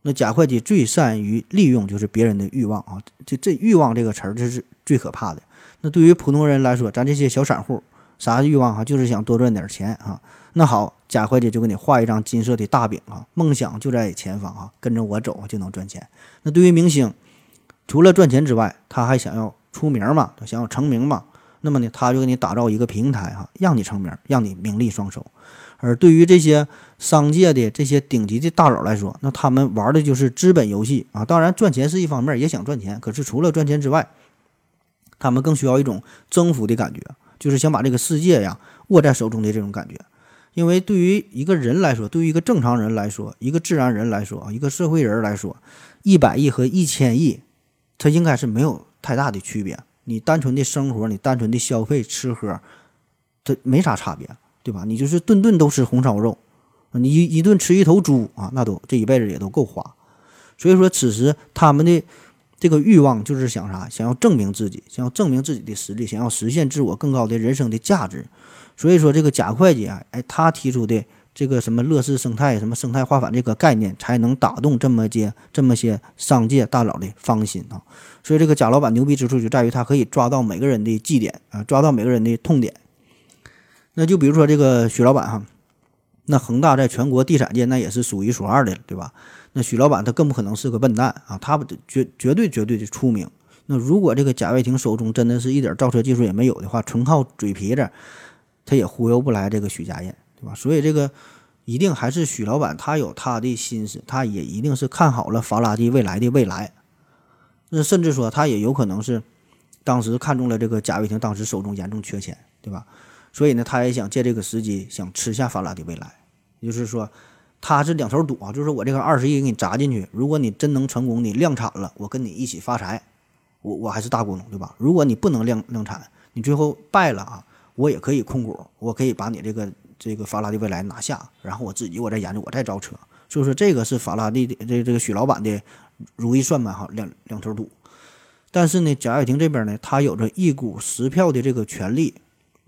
那贾会计最善于利用就是别人的欲望啊。这这欲望这个词儿，这是最可怕的。那对于普通人来说，咱这些小散户，啥欲望哈，就是想多赚点钱啊。那好，贾会计就给你画一张金色的大饼啊，梦想就在前方啊，跟着我走就能赚钱。那对于明星，除了赚钱之外，他还想要出名嘛，他想要成名嘛。那么呢，他就给你打造一个平台哈，让你成名，让你名利双收。而对于这些商界的这些顶级的大佬来说，那他们玩的就是资本游戏啊。当然，赚钱是一方面，也想赚钱。可是除了赚钱之外，他们更需要一种征服的感觉，就是想把这个世界呀握在手中的这种感觉。因为对于一个人来说，对于一个正常人来说，一个自然人来说啊，一个社会人来说，一百亿和一千亿，它应该是没有太大的区别。你单纯的生活，你单纯的消费吃喝，这没啥差别，对吧？你就是顿顿都吃红烧肉，你一一顿吃一头猪啊，那都这一辈子也都够花。所以说，此时他们的这个欲望就是想啥？想要证明自己，想要证明自己的实力，想要实现自我更高的人生的价值。所以说，这个贾会计啊，哎，他提出的这个什么乐视生态、什么生态化反这个概念，才能打动这么些这么些商界大佬的芳心啊。所以，这个贾老板牛逼之处就在于他可以抓到每个人的绩点啊，抓到每个人的痛点。那就比如说这个许老板哈，那恒大在全国地产界那也是数一数二的，对吧？那许老板他更不可能是个笨蛋啊，他不绝绝对绝对的出名。那如果这个贾跃亭手中真的是一点造车技术也没有的话，纯靠嘴皮子，他也忽悠不来这个许家印，对吧？所以这个一定还是许老板他有他的心思，他也一定是看好了法拉第未来的未来。那甚至说他也有可能是当时看中了这个贾跃亭当时手中严重缺钱，对吧？所以呢，他也想借这个时机想吃下法拉第未来，也就是说。他是两头赌啊，就是我这个二十亿给你砸进去，如果你真能成功，你量产了，我跟你一起发财，我我还是大股东，对吧？如果你不能量量产，你最后败了啊，我也可以控股，我可以把你这个这个法拉第未来拿下，然后我自己我再研究，我再造车。所以说这个是法拉第的这这个许老板的如意算盘哈，两两头赌。但是呢，贾跃亭这边呢，他有着一股十票的这个权利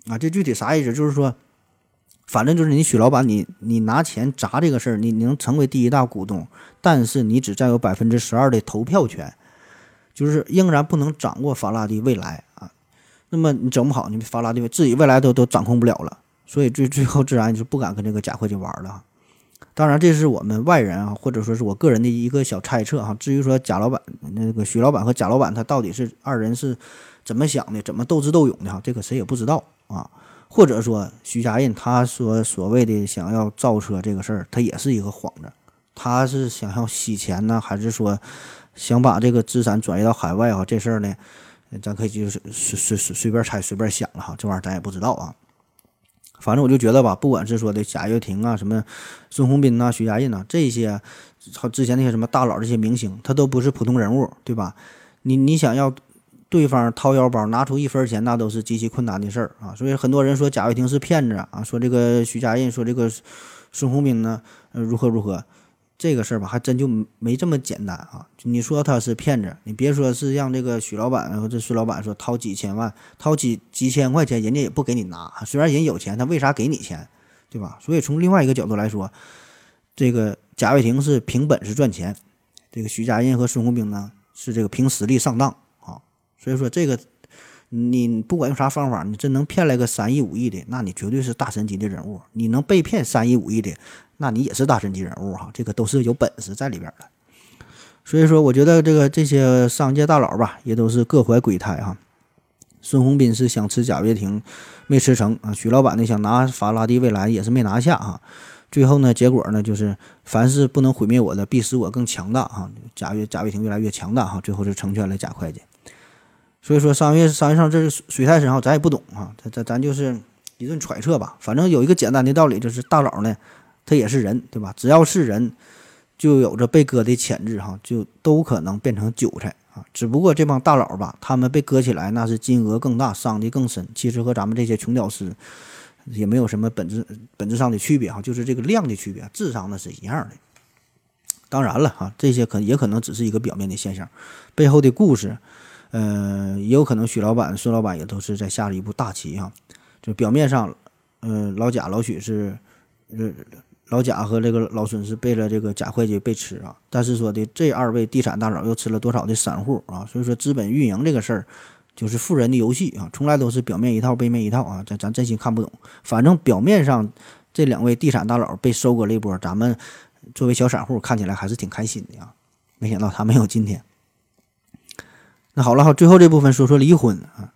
啊，这具体啥意思？就是说。反正就是你许老板，你你拿钱砸这个事儿，你能成为第一大股东，但是你只占有百分之十二的投票权，就是仍然不能掌握法拉第未来啊。那么你整不好，你法拉第自己未来都都掌控不了了，所以最最后自然就不敢跟这个贾会计玩了。当然，这是我们外人啊，或者说是我个人的一个小猜测哈。至于说贾老板、那个许老板和贾老板他到底是二人是怎么想的，怎么斗智斗勇的哈，这个谁也不知道啊。或者说，徐家印他说所谓的想要造车这个事儿，他也是一个幌子。他是想要洗钱呢，还是说想把这个资产转移到海外啊？这事儿呢，咱可以就是随随随随便猜、随便想了哈。这玩意儿咱也不知道啊。反正我就觉得吧，不管是说的贾跃亭啊、什么孙宏斌呐、徐家印呐这些，和之前那些什么大佬这些明星，他都不是普通人物，对吧？你你想要。对方掏腰包拿出一分钱，那都是极其困难的事儿啊！所以很多人说贾跃亭是骗子啊，说这个徐家印，说这个孙宏斌呢，呃，如何如何，这个事儿吧，还真就没这么简单啊！你说他是骗子，你别说是让这个许老板或者孙老板说掏几千万、掏几几千块钱，人家也不给你拿。虽然人有钱，他为啥给你钱，对吧？所以从另外一个角度来说，这个贾跃亭是凭本事赚钱，这个徐家印和孙宏斌呢是这个凭实力上当。所以说这个，你不管用啥方法，你真能骗来个三亿五亿的，那你绝对是大神级的人物。你能被骗三亿五亿的，那你也是大神级人物哈。这个都是有本事在里边的。所以说，我觉得这个这些商界大佬吧，也都是各怀鬼胎哈。孙宏斌是想吃贾跃亭，没吃成啊。许老板呢想拿法拉第未来，也是没拿下啊。最后呢，结果呢就是凡是不能毁灭我的，必使我更强大哈。贾跃贾跃亭越来越强大哈，最后就成全了贾会计。所以说商业商业上这是水太深哈，咱也不懂啊，咱咱咱就是一顿揣测吧。反正有一个简单的道理，就是大佬呢，他也是人，对吧？只要是人，就有着被割的潜质哈，就都可能变成韭菜啊。只不过这帮大佬吧，他们被割起来那是金额更大，伤的更深。其实和咱们这些穷屌丝也没有什么本质本质上的区别哈，就是这个量的区别，智商那是一样的。当然了哈，这些可也可能只是一个表面的现象，背后的故事。呃，也有可能许老板、孙老板也都是在下了一步大棋哈。就表面上，呃，老贾、老许是，呃，老贾和这个老孙是背了这个贾会计被吃啊。但是说的这二位地产大佬又吃了多少的散户啊？所以说资本运营这个事儿，就是富人的游戏啊，从来都是表面一套，背面一套啊。咱咱真心看不懂。反正表面上这两位地产大佬被收割了一波，咱们作为小散户看起来还是挺开心的啊。没想到他没有今天。那好了哈，最后这部分说说离婚啊。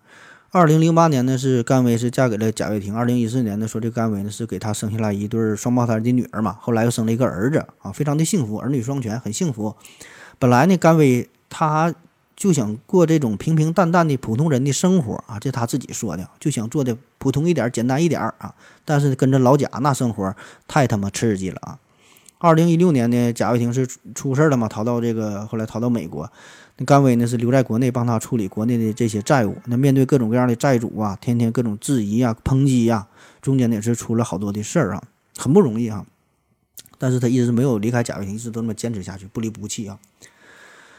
二零零八年呢，是甘薇是嫁给了贾跃亭。二零一四年呢，说这甘薇呢是给他生下来一对双胞胎的女儿嘛，后来又生了一个儿子啊，非常的幸福，儿女双全，很幸福。本来呢，甘薇他就想过这种平平淡淡的普通人的生活啊，这他自己说的，就想做的普通一点，简单一点啊。但是跟着老贾那生活太他妈刺激了啊！二零一六年呢，贾跃亭是出事儿了嘛，逃到这个后来逃到美国。那甘薇呢是留在国内帮他处理国内的这些债务。那面对各种各样的债主啊，天天各种质疑啊、抨击呀，中间呢也是出了好多的事儿啊，很不容易啊。但是他一直没有离开贾跃亭，一直都那么坚持下去，不离不弃啊。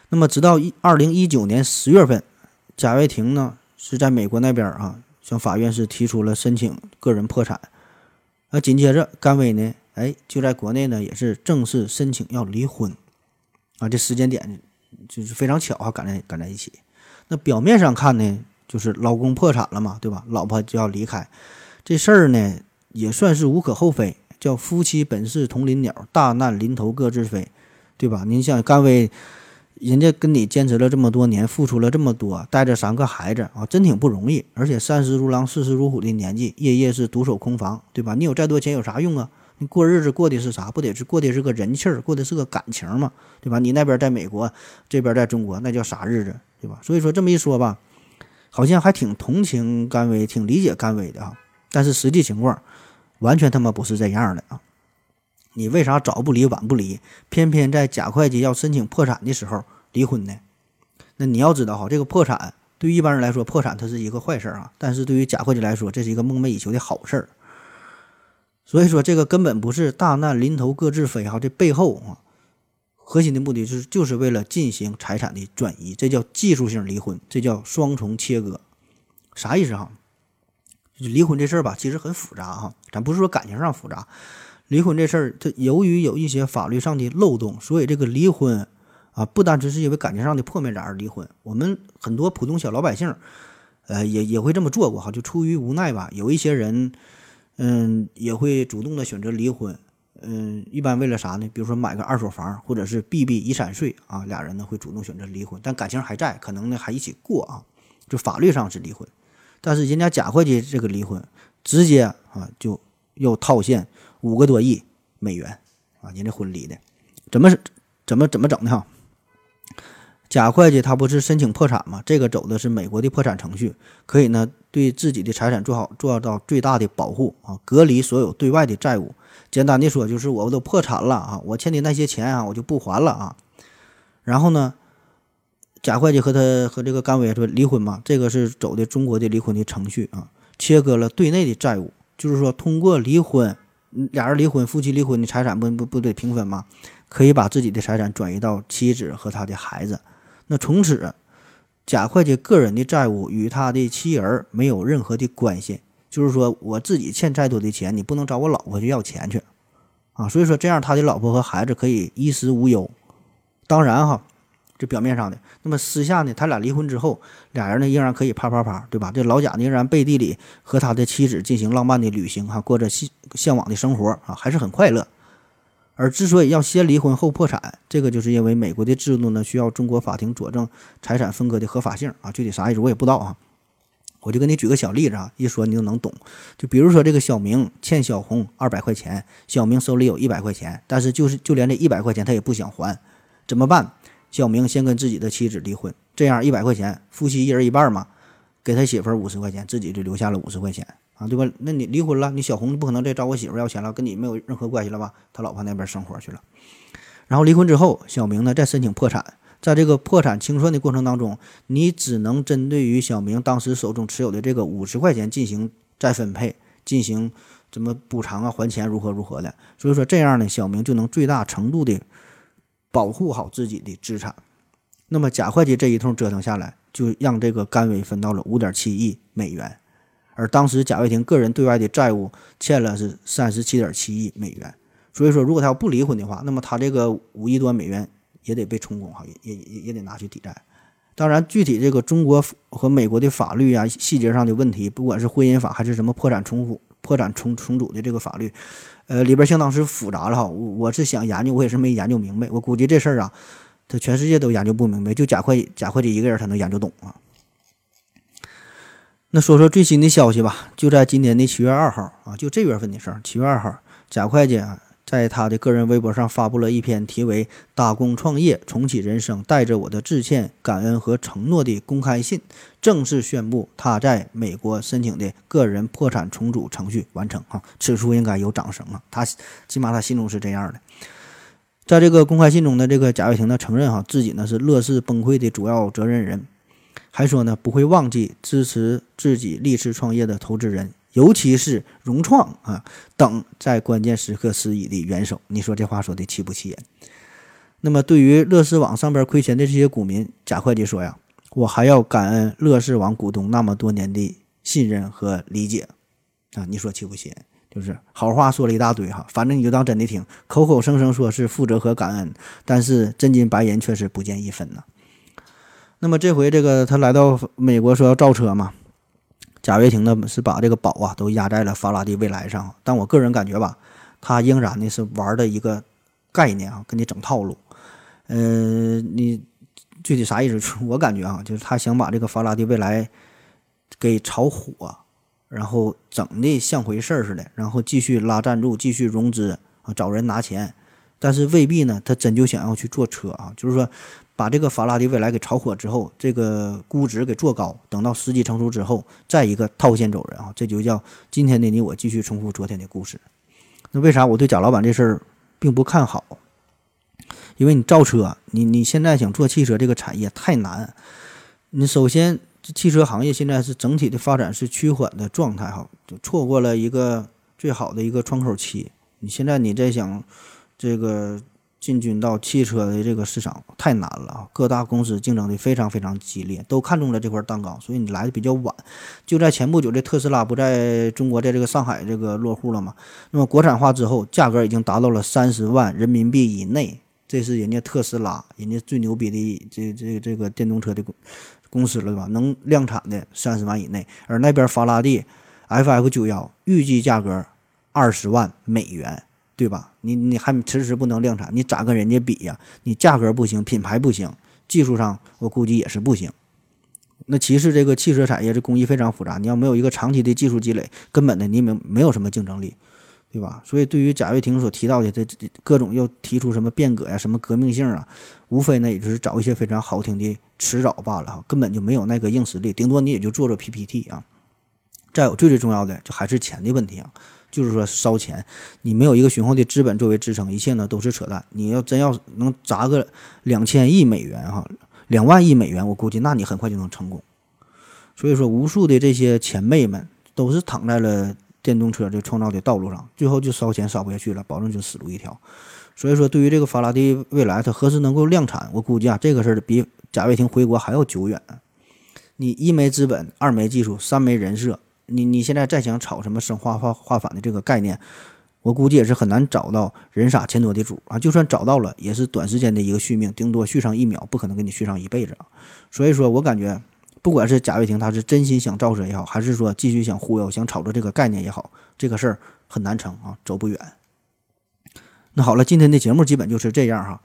那么直到一二零一九年十月份，贾跃亭呢是在美国那边啊，向法院是提出了申请个人破产。那紧接着甘薇呢，哎，就在国内呢也是正式申请要离婚啊。这时间点就是非常巧啊，赶在赶在一起。那表面上看呢，就是老公破产了嘛，对吧？老婆就要离开，这事儿呢也算是无可厚非，叫夫妻本是同林鸟，大难临头各自飞，对吧？您像甘薇。人家跟你坚持了这么多年，付出了这么多，带着三个孩子啊，真挺不容易。而且三十如狼，四十如虎的年纪，夜夜是独守空房，对吧？你有再多钱有啥用啊？过日子过的是啥？不得是过的是个人气儿，过的是个感情嘛，对吧？你那边在美国，这边在中国，那叫啥日子，对吧？所以说这么一说吧，好像还挺同情甘薇，挺理解甘薇的啊。但是实际情况，完全他妈不是这样的啊。你为啥早不离晚不离，偏偏在贾会计要申请破产的时候离婚呢？那你要知道哈，这个破产对于一般人来说，破产它是一个坏事儿啊，但是对于贾会计来说，这是一个梦寐以求的好事儿。所以说，这个根本不是大难临头各自飞哈，这背后啊，核心的目的就是就是为了进行财产的转移，这叫技术性离婚，这叫双重切割，啥意思哈？离婚这事儿吧，其实很复杂哈，咱不是说感情上复杂。离婚这事儿，它由于有一些法律上的漏洞，所以这个离婚啊，不单只是因为感情上的破灭然而离婚。我们很多普通小老百姓，呃，也也会这么做过哈，就出于无奈吧。有一些人，嗯，也会主动的选择离婚，嗯，一般为了啥呢？比如说买个二手房，或者是避避遗产税啊，俩人呢会主动选择离婚，但感情还在，可能呢还一起过啊，就法律上是离婚。但是人家贾会计这个离婚，直接啊就要套现。五个多亿美元啊！人这婚离的，怎么怎么怎么整的哈？贾会计他不是申请破产吗？这个走的是美国的破产程序，可以呢对自己的财产做好做到最大的保护啊，隔离所有对外的债务。简单的说就是我都破产了啊，我欠的那些钱啊我就不还了啊。然后呢，贾会计和他和这个甘伟说离婚嘛，这个是走的中国的离婚的程序啊，切割了对内的债务，就是说通过离婚。俩人离婚，夫妻离婚，的财产不不不得平分吗？可以把自己的财产转移到妻子和他的孩子。那从此，贾会计个人的债务与他的妻儿没有任何的关系。就是说，我自己欠再多的钱，你不能找我老婆去要钱去啊。所以说，这样他的老婆和孩子可以衣食无忧。当然哈。这表面上的，那么私下呢？他俩离婚之后，俩人呢依然可以啪啪啪，对吧？这老贾呢依然背地里和他的妻子进行浪漫的旅行，哈，过着向向往的生活啊，还是很快乐。而之所以要先离婚后破产，这个就是因为美国的制度呢需要中国法庭佐证财产分割的合法性啊。具体啥意思我也不知道啊。我就给你举个小例子啊，一说你就能懂。就比如说这个小明欠小红二百块钱，小明手里有一百块钱，但是就是就连这一百块钱他也不想还，怎么办？小明先跟自己的妻子离婚，这样一百块钱，夫妻一人一半嘛，给他媳妇儿五十块钱，自己就留下了五十块钱啊，对吧？那你离婚了，你小红不可能再找我媳妇要钱了，跟你没有任何关系了吧？他老婆那边生活去了。然后离婚之后，小明呢再申请破产，在这个破产清算的过程当中，你只能针对于小明当时手中持有的这个五十块钱进行再分配，进行怎么补偿啊、还钱如何如何的。所以说这样呢，小明就能最大程度的。保护好自己的资产，那么贾会计这一通折腾下来，就让这个甘薇分到了五点七亿美元，而当时贾跃亭个人对外的债务欠了是三十七点七亿美元。所以说，如果他要不离婚的话，那么他这个五亿多美元也得被充公哈，也也也得拿去抵债。当然，具体这个中国和美国的法律啊，细节上的问题，不管是婚姻法还是什么破产重组、破产重重组的这个法律。呃，里边相当是复杂了哈，我我是想研究，我也是没研究明白。我估计这事儿啊，他全世界都研究不明白，就贾会贾会计一个人他能研究懂啊。那说说最新的消息吧，就在今年的七月二号啊，就这月份的事儿，七月二号，贾会计。在他的个人微博上发布了一篇题为《打工创业重启人生，带着我的致歉、感恩和承诺》的公开信，正式宣布他在美国申请的个人破产重组程序完成。哈，此处应该有掌声啊！他起码他心中是这样的。在这个公开信中的这个贾跃亭呢承认哈自己呢是乐视崩溃的主要责任人，还说呢不会忘记支持自己历次创业的投资人，尤其是融创啊等在关键时刻施以的援手。你说这话说的气不气人？那么对于乐视网上边亏钱的这些股民，贾会计说呀，我还要感恩乐视网股东那么多年的信任和理解啊，你说气不气人？就是好话说了一大堆哈，反正你就当真的听，口口声声说是负责和感恩，但是真金白银却是不见一分呐。那么这回这个他来到美国说要造车嘛，贾跃亭呢是把这个宝啊都压在了法拉第未来上，但我个人感觉吧，他仍然呢是玩的一个概念啊，跟你整套路。呃，你具体啥意思？*laughs* 我感觉啊，就是他想把这个法拉第未来给炒火。然后整的像回事儿似的，然后继续拉赞助，继续融资啊，找人拿钱，但是未必呢，他真就想要去做车啊，就是说把这个法拉第未来给炒火之后，这个估值给做高，等到时机成熟之后，再一个套现走人啊，这就叫今天的你我继续重复昨天的故事。那为啥我对贾老板这事儿并不看好？因为你造车，你你现在想做汽车这个产业太难，你首先。这汽车行业现在是整体的发展是趋缓的状态，哈，就错过了一个最好的一个窗口期。你现在你再想这个进军到汽车的这个市场太难了！各大公司竞争的非常非常激烈，都看中了这块蛋糕，所以你来的比较晚。就在前不久，这特斯拉不在中国在这个上海这个落户了吗？那么国产化之后，价格已经达到了三十万人民币以内，这是人家特斯拉，人家最牛逼的这这这个电动车的。公司了吧？能量产的三十万以内，而那边法拉第 FF 九幺预计价格二十万美元，对吧？你你还迟迟不能量产，你咋跟人家比呀？你价格不行，品牌不行，技术上我估计也是不行。那其实这个汽车产业这工艺非常复杂，你要没有一个长期的技术积累，根本的你没没有什么竞争力。对吧？所以对于贾跃亭所提到的这各种要提出什么变革呀、什么革命性啊，无非呢也就是找一些非常好听的词藻罢了，根本就没有那个硬实力，顶多你也就做做 PPT 啊。再有最最重要的就还是钱的问题啊，就是说烧钱，你没有一个雄厚的资本作为支撑，一切呢都是扯淡。你要真要能砸个两千亿美元哈，两万亿美元，我估计那你很快就能成功。所以说，无数的这些前辈们都是躺在了。电动车这创造的道路上，最后就烧钱烧不下去了，保证就死路一条。所以说，对于这个法拉第未来，它何时能够量产，我估计啊，这个事儿比贾跃亭回国还要久远。你一没资本，二没技术，三没人设，你你现在再想炒什么生化化化反的这个概念，我估计也是很难找到人傻钱多的主啊。就算找到了，也是短时间的一个续命，顶多续上一秒，不可能给你续上一辈子啊。所以说我感觉。不管是贾跃亭他是真心想造车也好，还是说继续想忽悠、想炒作这个概念也好，这个事儿很难成啊，走不远。那好了，今天的节目基本就是这样哈。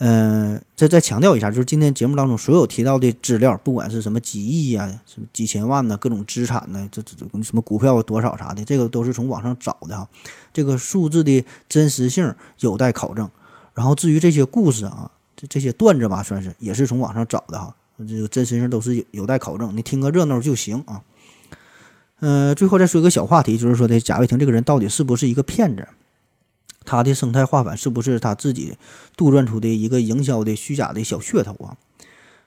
嗯，再再强调一下，就是今天节目当中所有提到的资料，不管是什么几亿呀、什么几千万呢、各种资产呢，这这这什么股票多少啥的，这个都是从网上找的哈。这个数字的真实性有待考证。然后至于这些故事啊，这这些段子吧，算是也是从网上找的哈。这个真实性都是有有待考证，你听个热闹就行啊。嗯，最后再说一个小话题，就是说的贾跃亭这个人到底是不是一个骗子？他的生态化反是不是他自己杜撰出的一个营销的虚假的小噱头啊？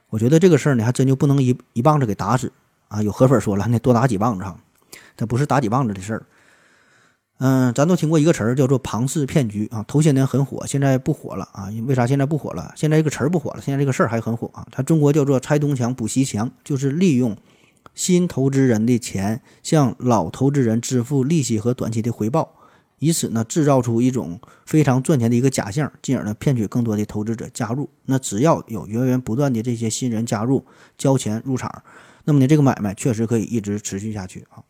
我觉得这个事儿呢，还真就不能一一棒子给打死啊。有河粉说了，那多打几棒子哈，这不是打几棒子的事儿。嗯，咱都听过一个词儿叫做庞氏骗局啊，头些年很火，现在不火了啊。为啥现在不火了？现在这个词儿不火了，现在这个事儿还很火啊。它中国叫做拆东墙补西墙，就是利用新投资人的钱向老投资人支付利息和短期的回报，以此呢制造出一种非常赚钱的一个假象，进而呢骗取更多的投资者加入。那只要有源源不断的这些新人加入交钱入场，那么呢这个买卖确实可以一直持续下去啊。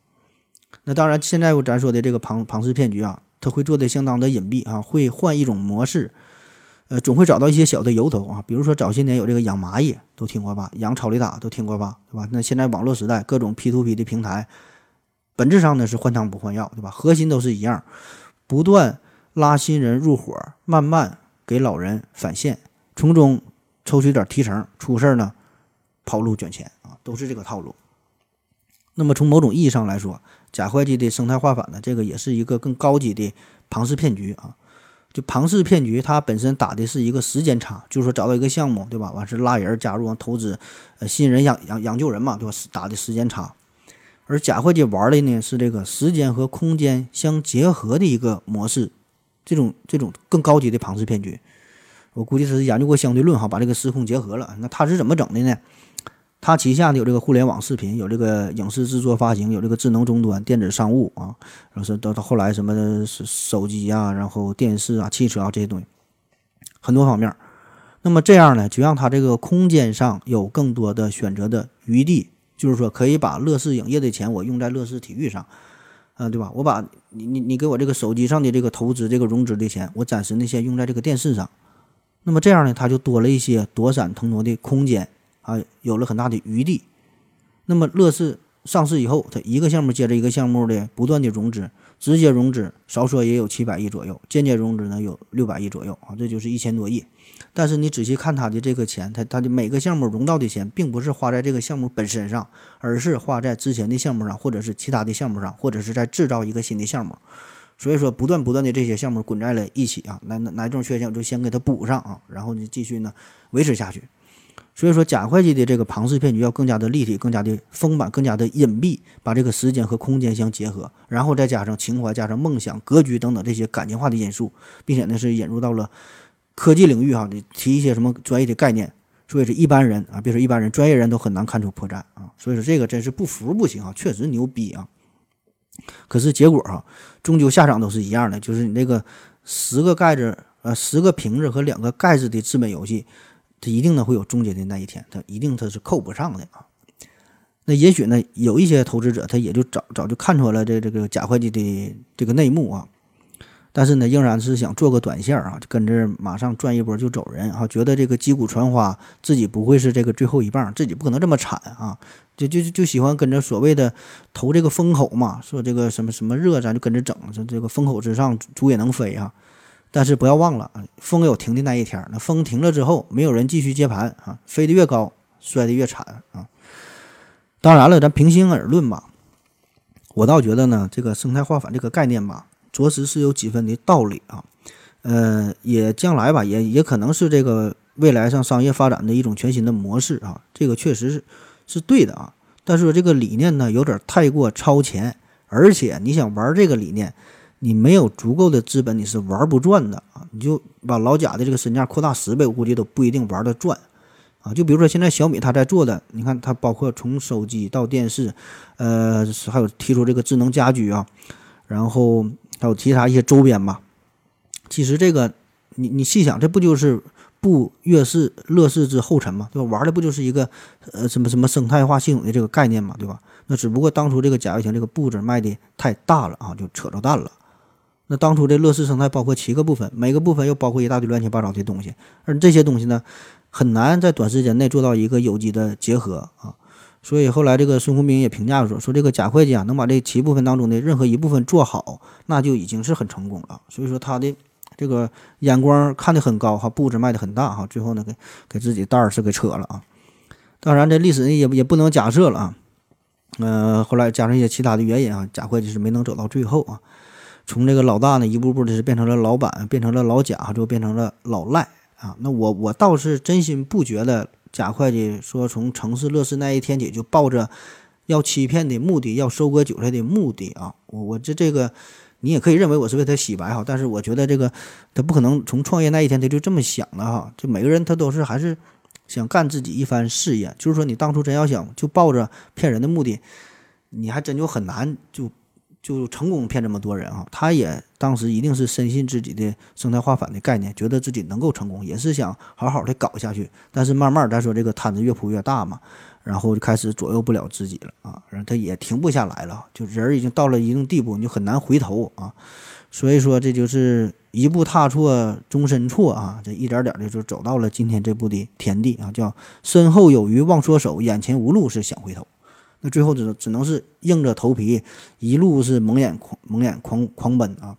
那当然，现在咱说的这个庞庞氏骗局啊，他会做的相当的隐蔽啊，会换一种模式，呃，总会找到一些小的由头啊。比如说早些年有这个养蚂蚁，都听过吧？养草里打都听过吧？对吧？那现在网络时代，各种 P to P 的平台，本质上呢是换汤不换药，对吧？核心都是一样，不断拉新人入伙，慢慢给老人返现，从中抽取点提成，出事呢跑路卷钱啊，都是这个套路。那么从某种意义上来说，假会计的生态化反呢，这个也是一个更高级的庞氏骗局啊。就庞氏骗局，它本身打的是一个时间差，就是说找到一个项目，对吧？完是拉人加入投资，呃，吸引人养养养救人嘛，对吧？打的时间差。而假会计玩的呢是这个时间和空间相结合的一个模式，这种这种更高级的庞氏骗局，我估计是研究过相对论哈，把这个时空结合了。那他是怎么整的呢？他旗下的有这个互联网视频，有这个影视制作发行，有这个智能终端、电子商务啊，然后是到到后来什么手手机啊，然后电视啊、汽车啊这些东西，很多方面。那么这样呢，就让他这个空间上有更多的选择的余地，就是说可以把乐视影业的钱我用在乐视体育上，啊，对吧？我把你你你给我这个手机上的这个投资、这个融资的钱，我暂时呢先用在这个电视上。那么这样呢，他就多了一些躲闪腾挪的空间。啊，有了很大的余地。那么乐视上市以后，它一个项目接着一个项目的不断的融资，直接融资少说也有七百亿左右，间接融资呢有六百亿左右啊，这就是一千多亿。但是你仔细看他的这个钱，他他的每个项目融到的钱，并不是花在这个项目本身上，而是花在之前的项目上，或者是其他的项目上，或者是在制造一个新的项目。所以说，不断不断的这些项目滚在了一起啊，哪哪哪种缺陷就先给它补上啊，然后呢继续呢维持下去。所以说，假会计的这个庞氏骗局要更加的立体、更加的丰满、更加的隐蔽，把这个时间和空间相结合，然后再加上情怀、加上梦想、格局等等这些感情化的因素，并且呢是引入到了科技领域哈，你提一些什么专业的概念，所以是一般人啊，别说一般人，专业人都很难看出破绽啊。所以说这个真是不服不行啊，确实牛逼啊。可是结果哈，终究下场都是一样的，就是你那个十个盖子呃十个瓶子和两个盖子的资本游戏。它一定呢会有终结的那一天，它一定它是扣不上的啊。那也许呢有一些投资者他也就早早就看出来了这这个假会计的这个内幕啊，但是呢仍然是想做个短线啊，就跟着马上赚一波就走人啊，觉得这个击鼓传花自己不会是这个最后一棒，自己不可能这么惨啊，就就就喜欢跟着所谓的投这个风口嘛，说这个什么什么热咱就跟着整，说这个风口之上猪也能飞啊。但是不要忘了，风有停的那一天。那风停了之后，没有人继续接盘啊，飞得越高，摔得越惨啊。当然了，咱平心而论吧，我倒觉得呢，这个生态化反这个概念吧，着实是有几分的道理啊。呃，也将来吧，也也可能是这个未来上商业发展的一种全新的模式啊。这个确实是是对的啊。但是这个理念呢，有点太过超前，而且你想玩这个理念。你没有足够的资本，你是玩不转的啊！你就把老贾的这个身价扩大十倍，我估计都不一定玩得转啊！就比如说现在小米它在做的，你看它包括从手机到电视，呃，还有提出这个智能家居啊，然后还有其他一些周边吧。其实这个你你细想，这不就是步乐视乐视之后尘嘛，对吧？玩的不就是一个呃什么什么生态化系统的这个概念嘛，对吧？那只不过当初这个贾跃亭这个步子迈的太大了啊，就扯着蛋了。那当初这乐视生态包括七个部分，每个部分又包括一大堆乱七八糟的东西，而这些东西呢，很难在短时间内做到一个有机的结合啊。所以后来这个孙宏斌也评价说，说这个贾会计啊，能把这七部分当中的任何一部分做好，那就已经是很成功了。所以说他的这个眼光看得很高哈，步子迈得很大哈，最后呢给给自己蛋儿是给扯了啊。当然这历史也也不能假设了啊，呃，后来加上一些其他的原因啊，贾会计是没能走到最后啊。从这个老大呢，一步步的是变成了老板，变成了老贾，就变成了老赖啊。那我我倒是真心不觉得贾会计说从城市乐视那一天起就抱着要欺骗的目的，要收割韭菜的目的啊。我我这这个你也可以认为我是为他洗白哈，但是我觉得这个他不可能从创业那一天他就这么想了哈。就每个人他都是还是想干自己一番事业，就是说你当初真要想就抱着骗人的目的，你还真就很难就。就成功骗这么多人啊！他也当时一定是深信自己的生态化反的概念，觉得自己能够成功，也是想好好的搞下去。但是慢慢再说，这个摊子越铺越大嘛，然后就开始左右不了自己了啊！然后他也停不下来了，就人已经到了一定地步，你就很难回头啊。所以说，这就是一步踏错，终身错啊！这一点点的就走到了今天这步的田地啊，叫身后有余忘缩手，眼前无路是想回头。那最后只只能是硬着头皮，一路是蒙眼狂蒙眼狂狂奔啊！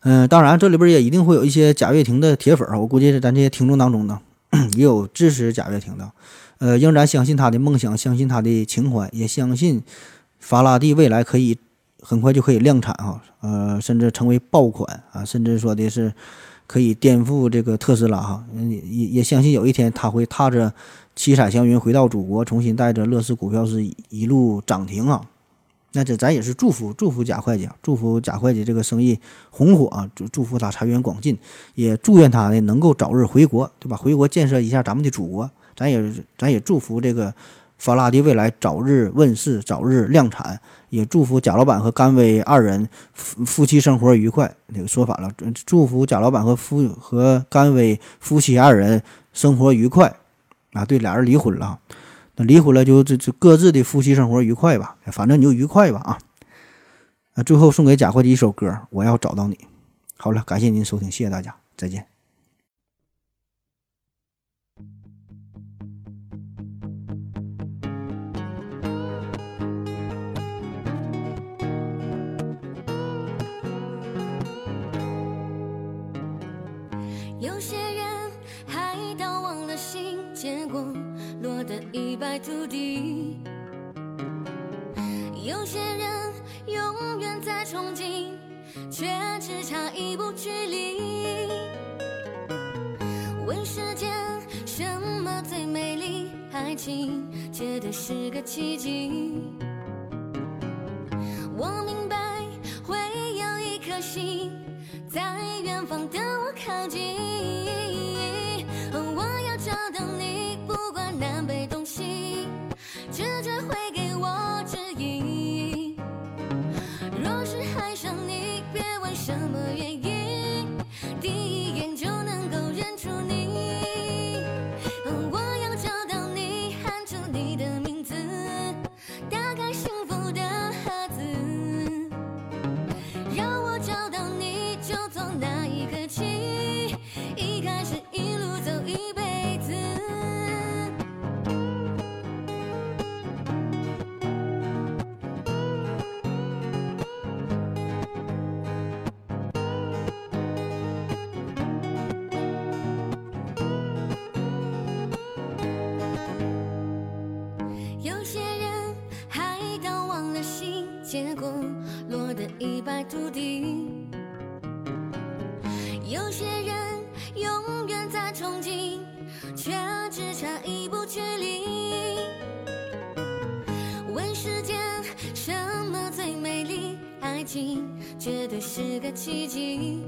嗯，当然这里边也一定会有一些贾跃亭的铁粉儿，我估计是咱这些听众当中呢，*coughs* 也有支持贾跃亭的，呃，仍然相信他的梦想，相信他的情怀，也相信法拉第未来可以很快就可以量产哈，呃，甚至成为爆款啊，甚至说的是可以颠覆这个特斯拉哈，也也相信有一天他会踏着七彩祥云回到祖国，重新带着乐视股票是一路涨停啊。那这咱也是祝福祝福贾会计，祝福贾会计这个生意红火啊，祝祝福他财源广进，也祝愿他呢能够早日回国，对吧？回国建设一下咱们的祖国，咱也咱也祝福这个法拉第未来早日问世，早日量产，也祝福贾老板和甘薇二人夫夫妻生活愉快。这个说反了，祝福贾老板和夫和甘薇夫妻二人生活愉快啊！对，俩人离婚了。那离婚了就这这各自的夫妻生活愉快吧，反正你就愉快吧啊！啊，最后送给贾会计一首歌，我要找到你。好了，感谢您收听，谢谢大家，再见。一败涂地。有些人永远在憧憬，却只差一步距离。问世间什么最美丽？爱情绝对是个奇迹。我明白会有一颗心在远方等我靠近。我要找到你，第注定。有些人永远在憧憬，却只差一步距离。问世间什么最美丽？爱情绝对是个奇迹。